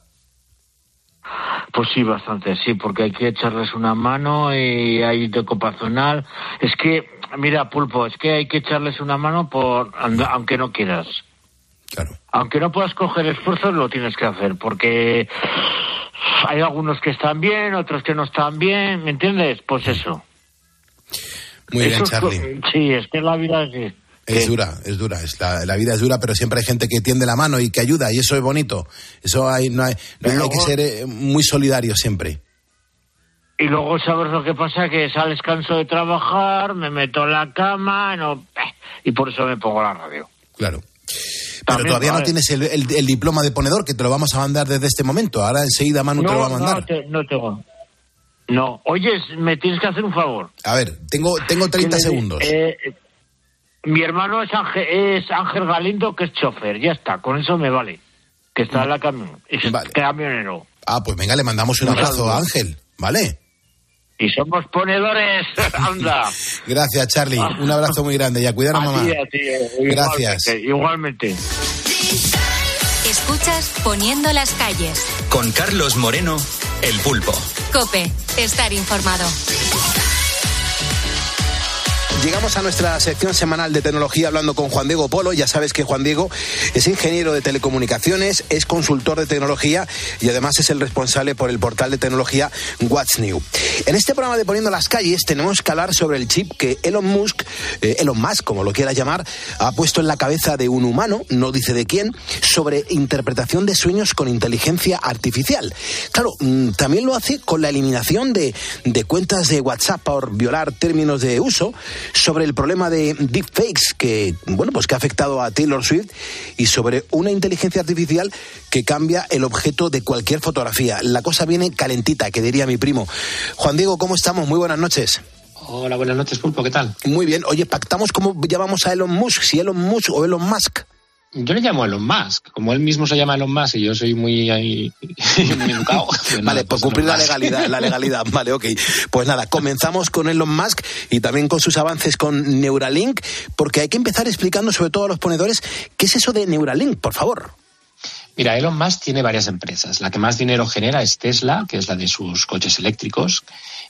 Pues sí, bastante, sí, porque hay que echarles una mano y hay de ocupacional. Es que, mira, Pulpo, es que hay que echarles una mano por aunque no quieras. Claro. Aunque no puedas coger esfuerzos, lo tienes que hacer, porque hay algunos que están bien, otros que no están bien, ¿me entiendes? Pues eso. Muy bien, Eso es Charlie. Sí, es que la vida es... Es dura, es dura. Es la, la vida es dura, pero siempre hay gente que tiende la mano y que ayuda, y eso es bonito. Eso hay, no hay, no hay- hay que ser eh, muy solidario siempre. Y luego sabes lo que pasa, que sales canso de trabajar, me meto en la cama, no, eh, y por eso me pongo la radio. Claro. Pero También, todavía no tienes el, el- el diploma de ponedor, que te lo vamos a mandar desde este momento. Ahora enseguida Manu te lo va a mandar. No, te- no tengo. No, oyes, me tienes que hacer un favor. A ver, tengo, tengo 30 Que le- segundos. eh, mi hermano es Ángel, es Ángel Galindo, que es chofer, ya está, con eso me vale. Que está en la camión, es camionero. Ah, pues venga, le mandamos un Un abrazo saludo. a Ángel, ¿vale? Y somos ponedores, [LAUGHS] anda. Gracias, Charlie. Un abrazo muy grande y a cuidar a A mamá. eh, Gracias. Igualmente. igualmente. Escuchas Poniendo las calles. Con Carlos Moreno, El Pulpo. Cope, estar informado. Llegamos a nuestra sección semanal de tecnología hablando con Juan Diego Polo. Ya sabes que Juan Diego es ingeniero de telecomunicaciones, es consultor de tecnología y además es el responsable por el portal de tecnología What's New. En este programa de Poniendo las calles tenemos que hablar sobre el chip que Elon Musk, eh, Elon Musk, como lo quiera llamar, ha puesto en la cabeza de un humano, no dice de quién, sobre interpretación de sueños con inteligencia artificial. Claro, mm, también lo hace con la eliminación de, de cuentas de WhatsApp por violar términos de uso, sobre el problema de deepfakes que, bueno, pues que ha afectado a Taylor Swift y sobre una inteligencia artificial que cambia el objeto de cualquier fotografía. La cosa viene calentita, que diría mi primo. Juan Diego, ¿cómo estamos? Muy buenas noches. Hola, buenas noches, Pulpo, ¿qué tal? Muy bien. Oye, pactamos cómo llamamos a Elon Musk, si Elon Musk o Elon Musk. Yo le llamo Elon Musk, como él mismo se llama Elon Musk y yo soy muy, ahí, [LAUGHS] muy educado. pues [LAUGHS] Vale, por pues cumplir la legalidad, la legalidad. Vale, ok. Pues nada, comenzamos con Elon Musk y también con sus avances con Neuralink, porque hay que empezar explicando sobre todo a los ponedores qué es eso de Neuralink, por favor. Mira, Elon Musk tiene varias empresas. La que más dinero genera es Tesla, que es la de sus coches eléctricos.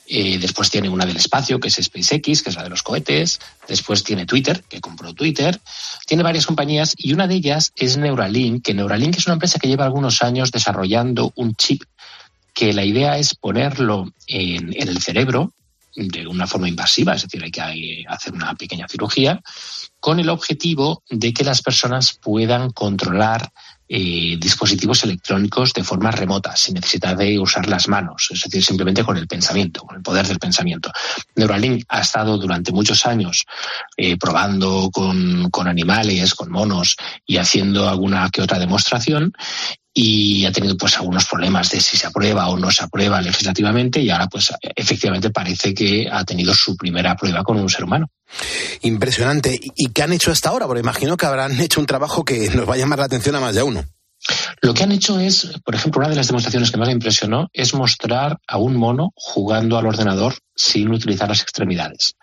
Eh, después tiene una del espacio, que es SpaceX, que es la de los cohetes. Después tiene Twitter, que compró Twitter. Tiene varias compañías y una de ellas es Neuralink, que Neuralink es una empresa que lleva algunos años desarrollando un chip que la idea es ponerlo en, en el cerebro de una forma invasiva, es decir, hay que hacer una pequeña cirugía, con el objetivo de que las personas puedan controlar eh, dispositivos electrónicos de forma remota, sin necesidad de usar las manos, es decir, simplemente con el pensamiento, con el poder del pensamiento. Neuralink ha estado durante muchos años eh, probando con, con animales, con monos y haciendo alguna que otra demostración y ha tenido pues algunos problemas de si se aprueba o no se aprueba legislativamente y ahora pues efectivamente parece que ha tenido su primera prueba con un ser humano. Impresionante. ¿Y qué han hecho hasta ahora? Porque imagino que habrán hecho un trabajo que nos va a llamar la atención a más de uno. Lo que han hecho es, por ejemplo, una de las demostraciones que más me impresionó es mostrar a un mono jugando al ordenador sin utilizar las extremidades.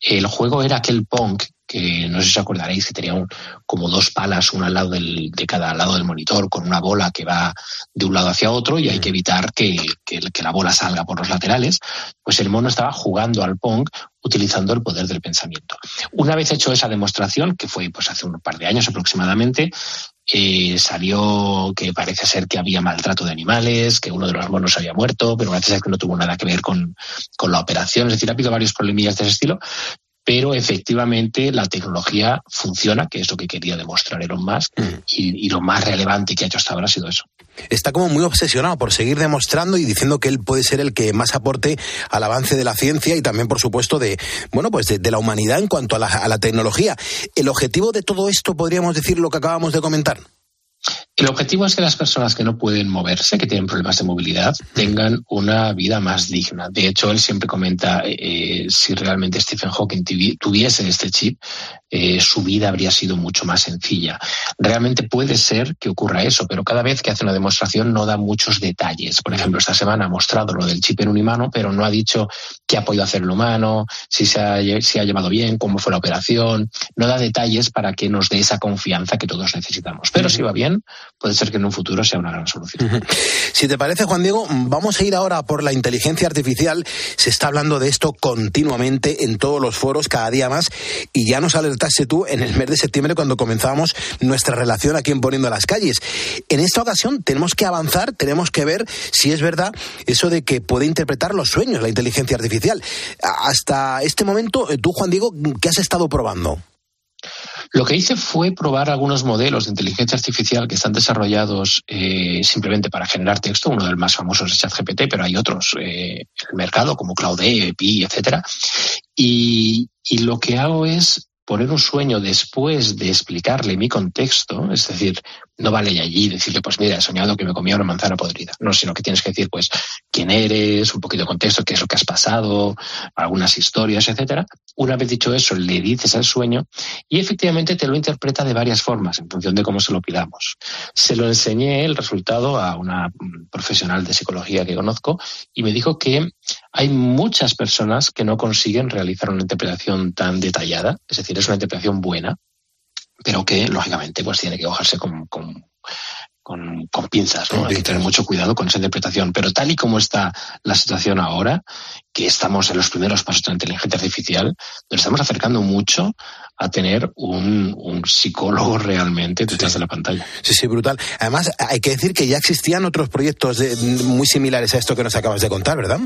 El juego era aquel Pong que no sé si os acordaréis que tenía un- como dos palas, una al lado del- de cada lado del monitor, con una bola que va de un lado hacia otro y hay que evitar que, que- que la bola salga por los laterales. Pues el mono estaba jugando al Pong utilizando el poder del pensamiento. Una vez hecho esa demostración, que fue pues hace un par de años aproximadamente, eh, salió que parece ser que había maltrato de animales, que uno de los monos había muerto, pero parece ser que no tuvo nada que ver con, con la operación. Es decir, ha habido varios problemillas de ese estilo, pero efectivamente la tecnología funciona, que es lo que quería demostrar Elon Musk, y, y lo más relevante que ha hecho hasta ahora ha sido eso. Está como muy obsesionado por seguir demostrando y diciendo que él puede ser el que más aporte al avance de la ciencia y también, por supuesto, de bueno, pues de, de la humanidad en cuanto a la, a la tecnología. El objetivo de todo esto podríamos decir lo que acabamos de comentar. El objetivo es que las personas que no pueden moverse, que tienen problemas de movilidad, tengan una vida más digna. De hecho, él siempre comenta eh, si realmente Stephen Hawking tuvi- tuviese este chip, eh, su vida habría sido mucho más sencilla. Realmente puede ser que ocurra eso, pero cada vez que hace una demostración no da muchos detalles. Por ejemplo, esta semana ha mostrado lo del chip en un humano, pero no ha dicho qué ha podido hacer el humano, si se ha llevado bien, cómo fue la operación. No da detalles para que nos dé esa confianza que todos necesitamos. Pero si va bien, puede ser que en un futuro sea una gran solución. Si te parece, Juan Diego, vamos a ir ahora por la inteligencia artificial. Se está hablando de esto continuamente en todos los foros, cada día más, y ya nos alertaste tú en el mes de septiembre cuando comenzábamos nuestra relación aquí en Poniendo las Calles. En esta ocasión tenemos que avanzar, tenemos que ver si es verdad eso de que puede interpretar los sueños la inteligencia artificial. Hasta este momento, tú, Juan Diego, ¿qué has estado probando? Lo que hice fue probar algunos modelos de inteligencia artificial que están desarrollados eh, simplemente para generar texto. Uno de los más famosos es ChatGPT, pero hay otros eh, en el mercado como Claude, Pi, etcétera. Y, y lo que hago es poner un sueño después de explicarle mi contexto, es decir, no vale allí decirle, pues mira, he soñado que me comía una manzana podrida. No, sino que tienes que decir, pues, quién eres, un poquito de contexto, qué es lo que has pasado, algunas historias, etcétera. Una vez dicho eso, le dices al sueño y efectivamente te lo interpreta de varias formas en función de cómo se lo pidamos. Se lo enseñé el resultado a una profesional de psicología que conozco y me dijo que hay muchas personas que no consiguen realizar una interpretación tan detallada, es decir, es una interpretación buena, pero que lógicamente pues tiene que cogerse con, con, con, con pinzas, ¿no? Hay que tener mucho cuidado con esa interpretación. Pero tal y como está la situación ahora, que estamos en los primeros pasos de la inteligencia artificial, nos estamos acercando mucho a tener un, un psicólogo realmente detrás de la pantalla. Sí, sí, brutal. Además, hay que decir que ya existían otros proyectos de- muy similares a esto que nos acabas de contar, ¿verdad?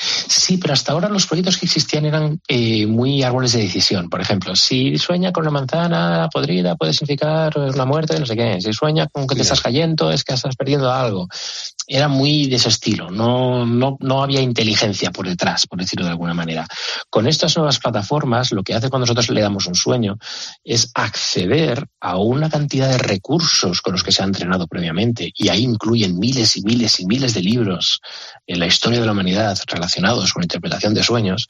Sí, pero hasta ahora los proyectos que existían eran eh, muy árboles de decisión. Por ejemplo, si sueña con una manzana podrida puede significar la muerte, no sé qué. Si sueña con que te estás cayendo es que estás perdiendo algo. Era muy de ese estilo. No, no, no había inteligencia por detrás, por decirlo de alguna manera. Con estas nuevas plataformas, lo que hace cuando nosotros le damos un sueño es acceder a una cantidad de recursos con los que se ha entrenado previamente. Y ahí incluyen miles y miles y miles de libros en la historia de la humanidad relacionados con la interpretación de sueños.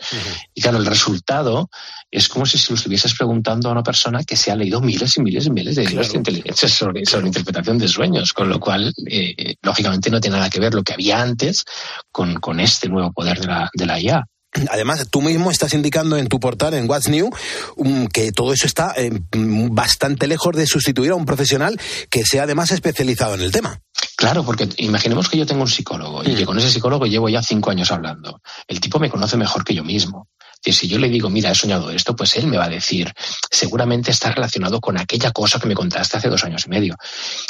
Y claro, el resultado es como si se lo estuvieses preguntando a una persona que se ha leído miles y miles y miles de libros de inteligencia sobre, sobre interpretación de sueños, con lo cual, eh, lógicamente, no tiene nada que ver lo que había antes con, con este nuevo poder de la, de la IA. [CLEARS THROAT] Además, tú mismo estás indicando en tu portal, en What's New, um, que todo eso está eh, mm, bastante lejos de sustituir a un profesional que sea además especializado en el tema. Claro, porque imaginemos que yo tengo un psicólogo y que con ese psicólogo llevo ya cinco años hablando. El tipo me conoce mejor que yo mismo. Si yo le digo, mira, he soñado esto, pues él me va a decir, seguramente está relacionado con aquella cosa que me contaste hace dos años y medio.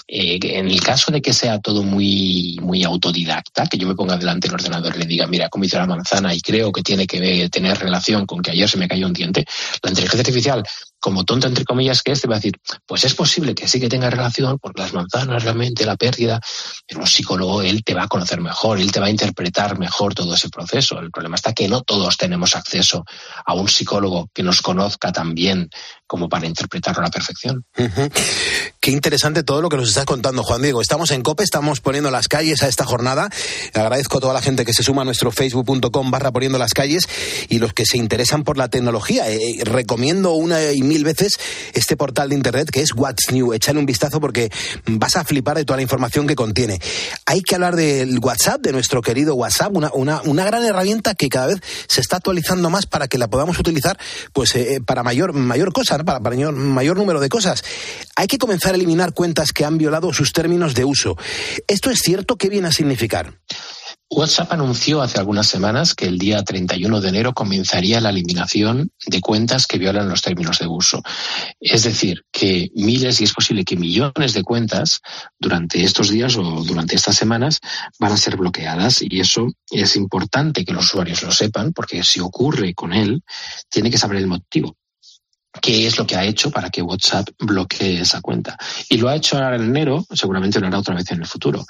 Eh, en el caso de que sea todo muy, muy autodidacta, que yo me ponga delante del ordenador y le diga, mira, cómo hice la manzana y creo que tiene que tener relación con que ayer se me cayó un diente, la inteligencia artificial, como tonta entre comillas que es, te va a decir, pues es posible que sí que tenga relación, porque las manzanas realmente, la pérdida, pero un psicólogo, él te va a conocer mejor, él te va a interpretar mejor todo ese proceso. El problema está que no todos tenemos acceso a un psicólogo que nos conozca tan bien como para interpretarlo a la perfección. Qué interesante todo lo que nos estás contando, Juan Diego. Estamos en COPE, estamos poniendo las calles a esta jornada. Agradezco a toda la gente que se suma a nuestro facebook.com barra poniendo las calles y los que se interesan por la tecnología. Eh, recomiendo una mil veces este portal de internet que es What's New. Échale un vistazo porque vas a flipar de toda la información que contiene. Hay que hablar del WhatsApp, de nuestro querido WhatsApp, una, una, una gran herramienta que cada vez se está actualizando más para que la podamos utilizar pues eh, para mayor, mayor cosa, para, para mayor, mayor número de cosas. Hay que comenzar a eliminar cuentas que han violado sus términos de uso. ¿Esto es cierto? ¿Qué viene a significar? WhatsApp anunció hace algunas semanas que el día 31 de enero comenzaría la eliminación de cuentas que violan los términos de uso. Es decir, que miles y es posible que millones de cuentas durante estos días o durante estas semanas van a ser bloqueadas y eso es importante que los usuarios lo sepan porque si ocurre con él, tiene que saber el motivo qué es lo que ha hecho para que WhatsApp bloquee esa cuenta. Y lo ha hecho ahora en enero, seguramente lo hará otra vez en el futuro.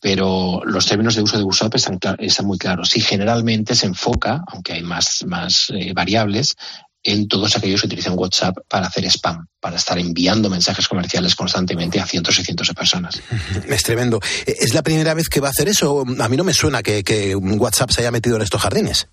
Pero los términos de uso de WhatsApp están, están muy claros y generalmente se enfoca, aunque hay más, más eh, variables, en todos aquellos que utilizan WhatsApp para hacer spam, para estar enviando mensajes comerciales constantemente a cientos y cientos de personas. [LAUGHS] Es tremendo. ¿Es la primera vez que va a hacer eso? A mí no me suena que, que WhatsApp se haya metido en estos jardines.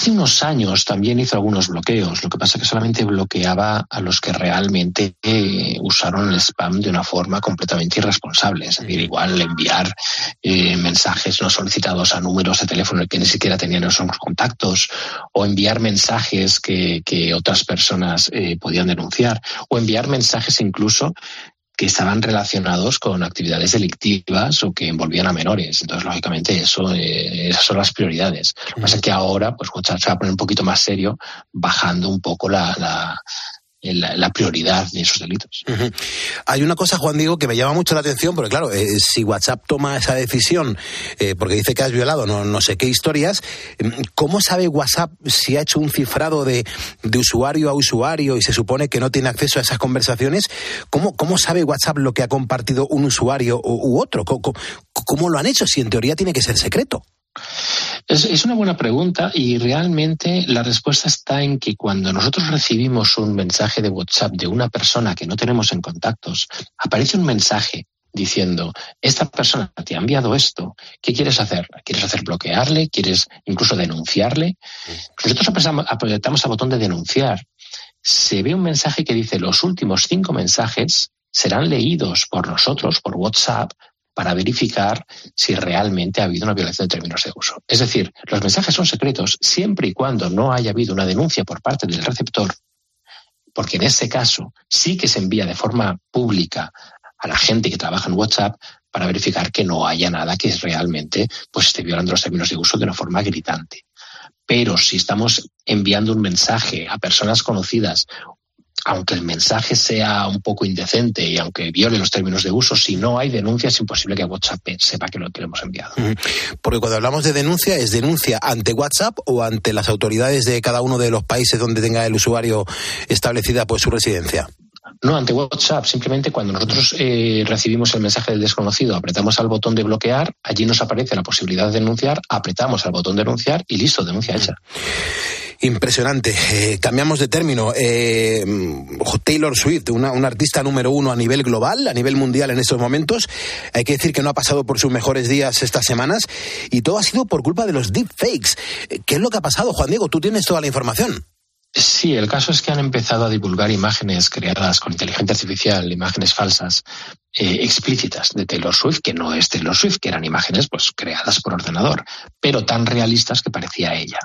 Hace unos años también hizo algunos bloqueos, lo que pasa es que solamente bloqueaba a los que realmente eh, usaron el spam de una forma completamente irresponsable. Es decir, igual enviar eh, mensajes no solicitados a números de teléfono que ni siquiera tenían esos contactos, o enviar mensajes que, que otras personas eh, podían denunciar, o enviar mensajes incluso que estaban relacionados con actividades delictivas o que envolvían a menores. Entonces, lógicamente, eso, eh, esas son las prioridades. Lo que pasa es que ahora, pues se va a poner un poquito más serio, bajando un poco la, la, la- prioridad de esos delitos. Hay una cosa, Juan Diego, que me llama mucho la atención, porque claro, eh, si WhatsApp toma esa decisión eh, porque dice que has violado no, sé qué historias, mm, ¿cómo sabe WhatsApp si ha hecho un cifrado de, de usuario a usuario y se supone que no tiene acceso a esas conversaciones? ¿Cómo, cómo sabe WhatsApp lo que ha compartido un usuario u, u otro? ¿Cómo, cómo- cómo lo han hecho si en teoría tiene que ser secreto? Es, es una buena pregunta y realmente la respuesta está en que cuando nosotros recibimos un mensaje de WhatsApp de una persona que no tenemos en contactos, aparece un mensaje diciendo, esta persona te ha enviado esto, ¿qué quieres hacer? ¿Quieres hacer bloquearle? ¿Quieres incluso denunciarle? Nosotros apretamos, apretamos al botón de denunciar. Se ve un mensaje que dice, los últimos cinco mensajes serán leídos por nosotros, por WhatsApp, para verificar si realmente ha habido una violación de términos de uso. Es decir, los mensajes son secretos siempre y cuando no haya habido una denuncia por parte del receptor, porque en ese caso sí que se envía de forma pública a la gente que trabaja en WhatsApp para verificar que no haya nada que realmente pues, esté violando los términos de uso de una forma gritante. Pero si estamos enviando un mensaje a personas conocidas aunque el mensaje sea un poco indecente y aunque viole los términos de uso, si no hay denuncia es imposible que WhatsApp sepa que lo que le hemos enviado. Porque cuando hablamos de denuncia, ¿es denuncia ante WhatsApp o ante las autoridades de cada uno de los países donde tenga el usuario establecida pues su residencia? No, ante WhatsApp, simplemente cuando nosotros eh, recibimos el mensaje del desconocido, apretamos al botón de bloquear, allí nos aparece la posibilidad de denunciar, apretamos al botón de denunciar y listo, denuncia hecha. Impresionante. Eh, cambiamos de término. Eh, Taylor Swift, una, una artista número uno a nivel global, a nivel mundial en estos momentos. Hay que decir que no ha pasado por sus mejores días estas semanas y todo ha sido por culpa de los deepfakes. Eh, ¿Qué es lo que ha pasado, Juan Diego? Tú tienes toda la información. Sí, el caso es que han empezado a divulgar imágenes creadas con inteligencia artificial, imágenes falsas, eh, explícitas de Taylor Swift, que no es Taylor Swift, que eran imágenes pues creadas por ordenador, pero tan realistas que parecía ella.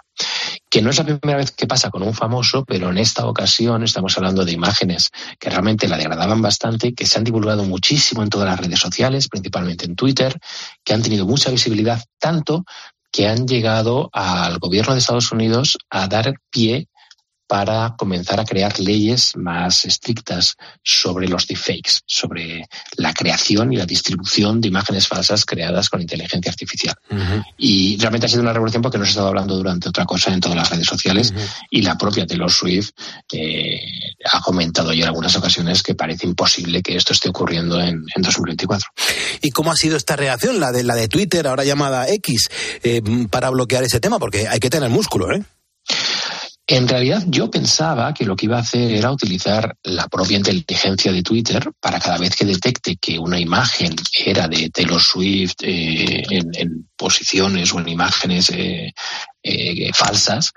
Que no es la primera vez que pasa con un famoso, pero en esta ocasión estamos hablando de imágenes que realmente la degradaban bastante, que se han divulgado muchísimo en todas las redes sociales, principalmente en Twitter, que han tenido mucha visibilidad, tanto que han llegado al gobierno de Estados Unidos a dar pie para comenzar a crear leyes más estrictas sobre los deepfakes, sobre la creación y la distribución de imágenes falsas creadas con inteligencia artificial. Y realmente ha sido una revolución porque no se ha estado hablando durante otra cosa en todas las redes sociales y la propia Taylor Swift eh, ha comentado ya en algunas ocasiones que parece imposible que esto esté ocurriendo en, en 2024. ¿Y cómo ha sido esta reacción, la de, la de Twitter, ahora llamada X, eh, para bloquear ese tema? Porque hay que tener músculo, ¿eh? En realidad yo pensaba que lo que iba a hacer era utilizar la propia inteligencia de Twitter para cada vez que detecte que una imagen era de Taylor Swift eh, en, posiciones o en imágenes eh, eh, falsas,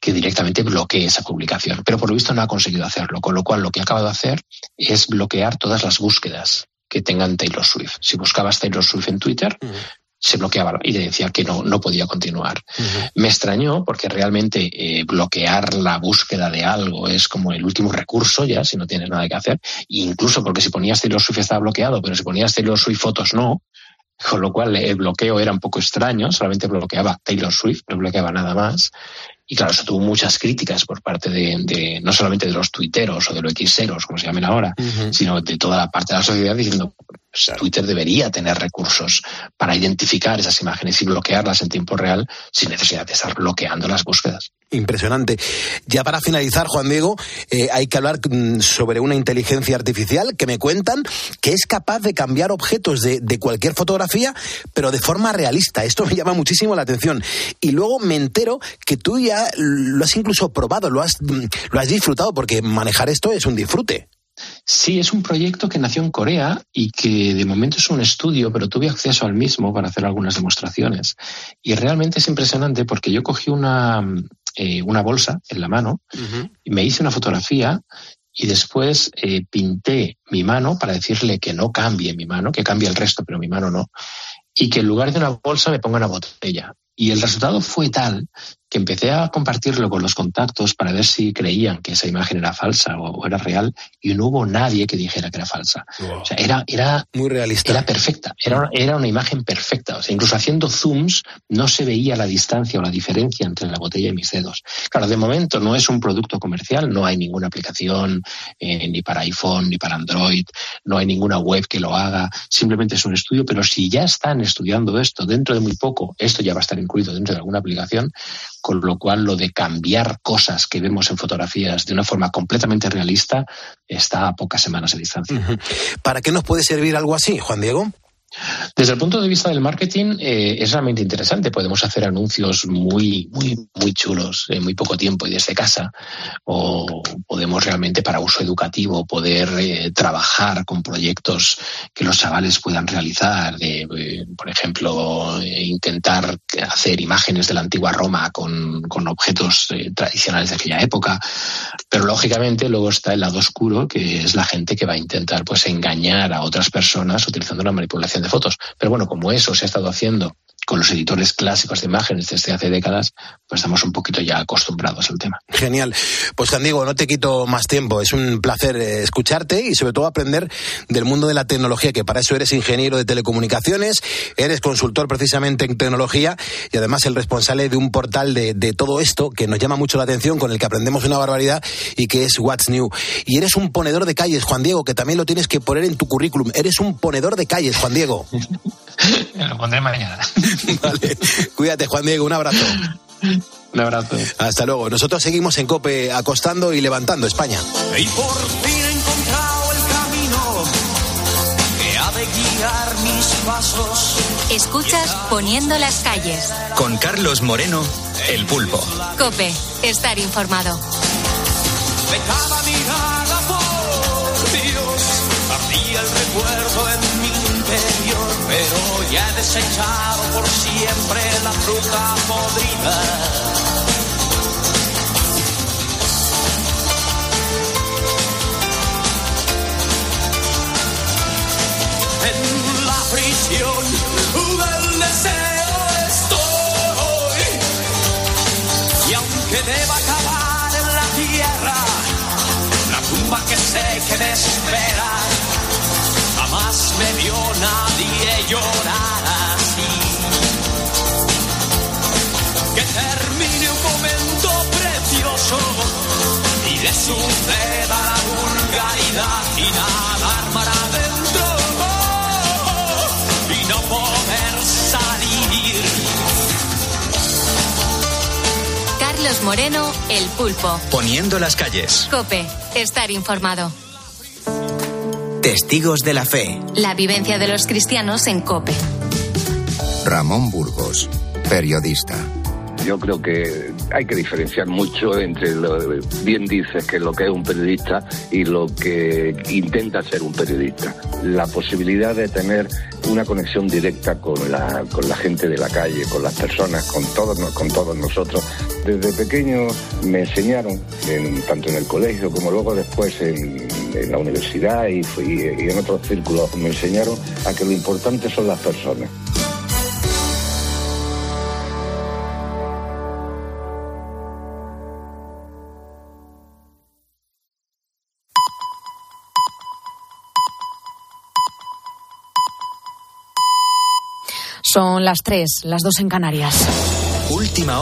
que directamente bloquee esa publicación. Pero por lo visto no ha conseguido hacerlo, con lo cual lo que ha acabado de hacer es bloquear todas las búsquedas que tengan Taylor Swift. Si buscabas Taylor Swift en Twitter, se bloqueaba y decía que no, no podía continuar. Me extrañó porque realmente eh, bloquear la búsqueda de algo es como el último recurso ya, si no tienes nada que hacer. E incluso porque si ponías Taylor Swift estaba bloqueado, pero si ponías Taylor Swift fotos no, con lo cual el bloqueo era un poco extraño, solamente bloqueaba Taylor Swift, no bloqueaba nada más. Y claro, eso tuvo muchas críticas por parte de, de no solamente de los tuiteros o de los xeros, como se llamen ahora, sino de toda la parte de la sociedad diciendo Twitter debería tener recursos para identificar esas imágenes y bloquearlas en tiempo real sin necesidad de estar bloqueando las búsquedas. Impresionante. Ya para finalizar, Juan Diego, eh, hay que hablar mm, sobre una inteligencia artificial que me cuentan que es capaz de cambiar objetos de, de cualquier fotografía, pero de forma realista. Esto me llama muchísimo la atención. Y luego me entero que tú ya lo has incluso probado, lo has, mm, lo has disfrutado, porque manejar esto es un disfrute. Sí, es un proyecto que nació en Corea y que de momento es un estudio, pero tuve acceso al mismo para hacer algunas demostraciones. Y realmente es impresionante porque yo cogí una, eh, una bolsa en la mano y me hice una fotografía y después eh, pinté mi mano para decirle que no cambie mi mano, que cambie el resto, pero mi mano no, y que en lugar de una bolsa me ponga una botella. Y el resultado fue tal que empecé a compartirlo con los contactos para ver si creían que esa imagen era falsa o, o era real y no hubo nadie que dijera que era falsa. O sea, era, era muy realista. Era perfecta, era, una- era una imagen perfecta. O sea, incluso haciendo zooms no se veía la distancia o la diferencia entre la botella y mis dedos. Claro, de momento no es un producto comercial, no hay ninguna aplicación eh, ni para iPhone ni para Android, no hay ninguna web que lo haga, simplemente es un estudio, pero si ya están estudiando esto dentro de muy poco, esto ya va a estar incluido dentro de alguna aplicación, con lo cual lo de cambiar cosas que vemos en fotografías de una forma completamente realista está a pocas semanas de distancia. ¿Para qué nos puede servir algo así, Juan Diego? Desde el punto de vista del marketing eh, es realmente interesante. Podemos hacer anuncios muy, muy, muy chulos en muy poco tiempo y desde casa. O podemos realmente para uso educativo poder eh, trabajar con proyectos que los chavales puedan realizar. eh, por ejemplo, eh, intentar hacer imágenes de la antigua Roma con, con objetos eh, tradicionales de aquella época. Pero lógicamente luego está el lado oscuro, que es la gente que va a intentar pues engañar a otras personas utilizando la manipulación de fotos. Pero bueno, como eso se ha estado haciendo con los editores clásicos de imágenes desde hace décadas, pues estamos un poquito ya acostumbrados al tema. Genial. Pues Juan Diego, no te quito más tiempo. Es un placer eh, escucharte y sobre todo aprender del mundo de la tecnología, que para eso eres ingeniero de telecomunicaciones, eres consultor precisamente en tecnología y además el responsable de un portal de, de todo esto que nos llama mucho la atención, con el que aprendemos una barbaridad y que es What's New. Y eres un ponedor de calles, Juan Diego, que también lo tienes que poner en tu currículum. Eres un ponedor de calles, Juan Diego. [LAUGHS] Lo pondré mañana. [LAUGHS] Vale. Cuídate, Juan Diego. Un abrazo. Un abrazo. Hasta luego. Nosotros seguimos en COPE acostando y levantando España. Y por fin he encontrado el camino que ha de guiar mis pasos. Escuchas Poniendo las calles. Con Carlos Moreno, El Pulpo. Cope, estar informado. De cada mirada, pero ya he desechado por siempre la fruta podrida. En la prisión del deseo estoy. Y aunque deba acabar en la tierra, la tumba que sé que me espera, jamás me vio nadie llorar así. Que termine un momento precioso y le suceda la vulgaridad y nadar mar adentro y no poder salir. Carlos Moreno, El Pulpo. Poniendo las calles. Cope, estar informado. Testigos de la fe. La vivencia de los cristianos en Cope. Ramón Burgos, periodista. Yo creo que hay que diferenciar mucho entre lo bien dices que lo que es un periodista y lo que intenta ser un periodista. La posibilidad de tener una conexión directa con la, con la gente de la calle, con las personas, con todos, con todos nosotros. Desde pequeño me enseñaron, en- tanto en el colegio como luego después en, en la universidad y, fui- y en otros círculos, me enseñaron a que lo importante son las personas. Son las tres, las dos en Canarias. Última hora.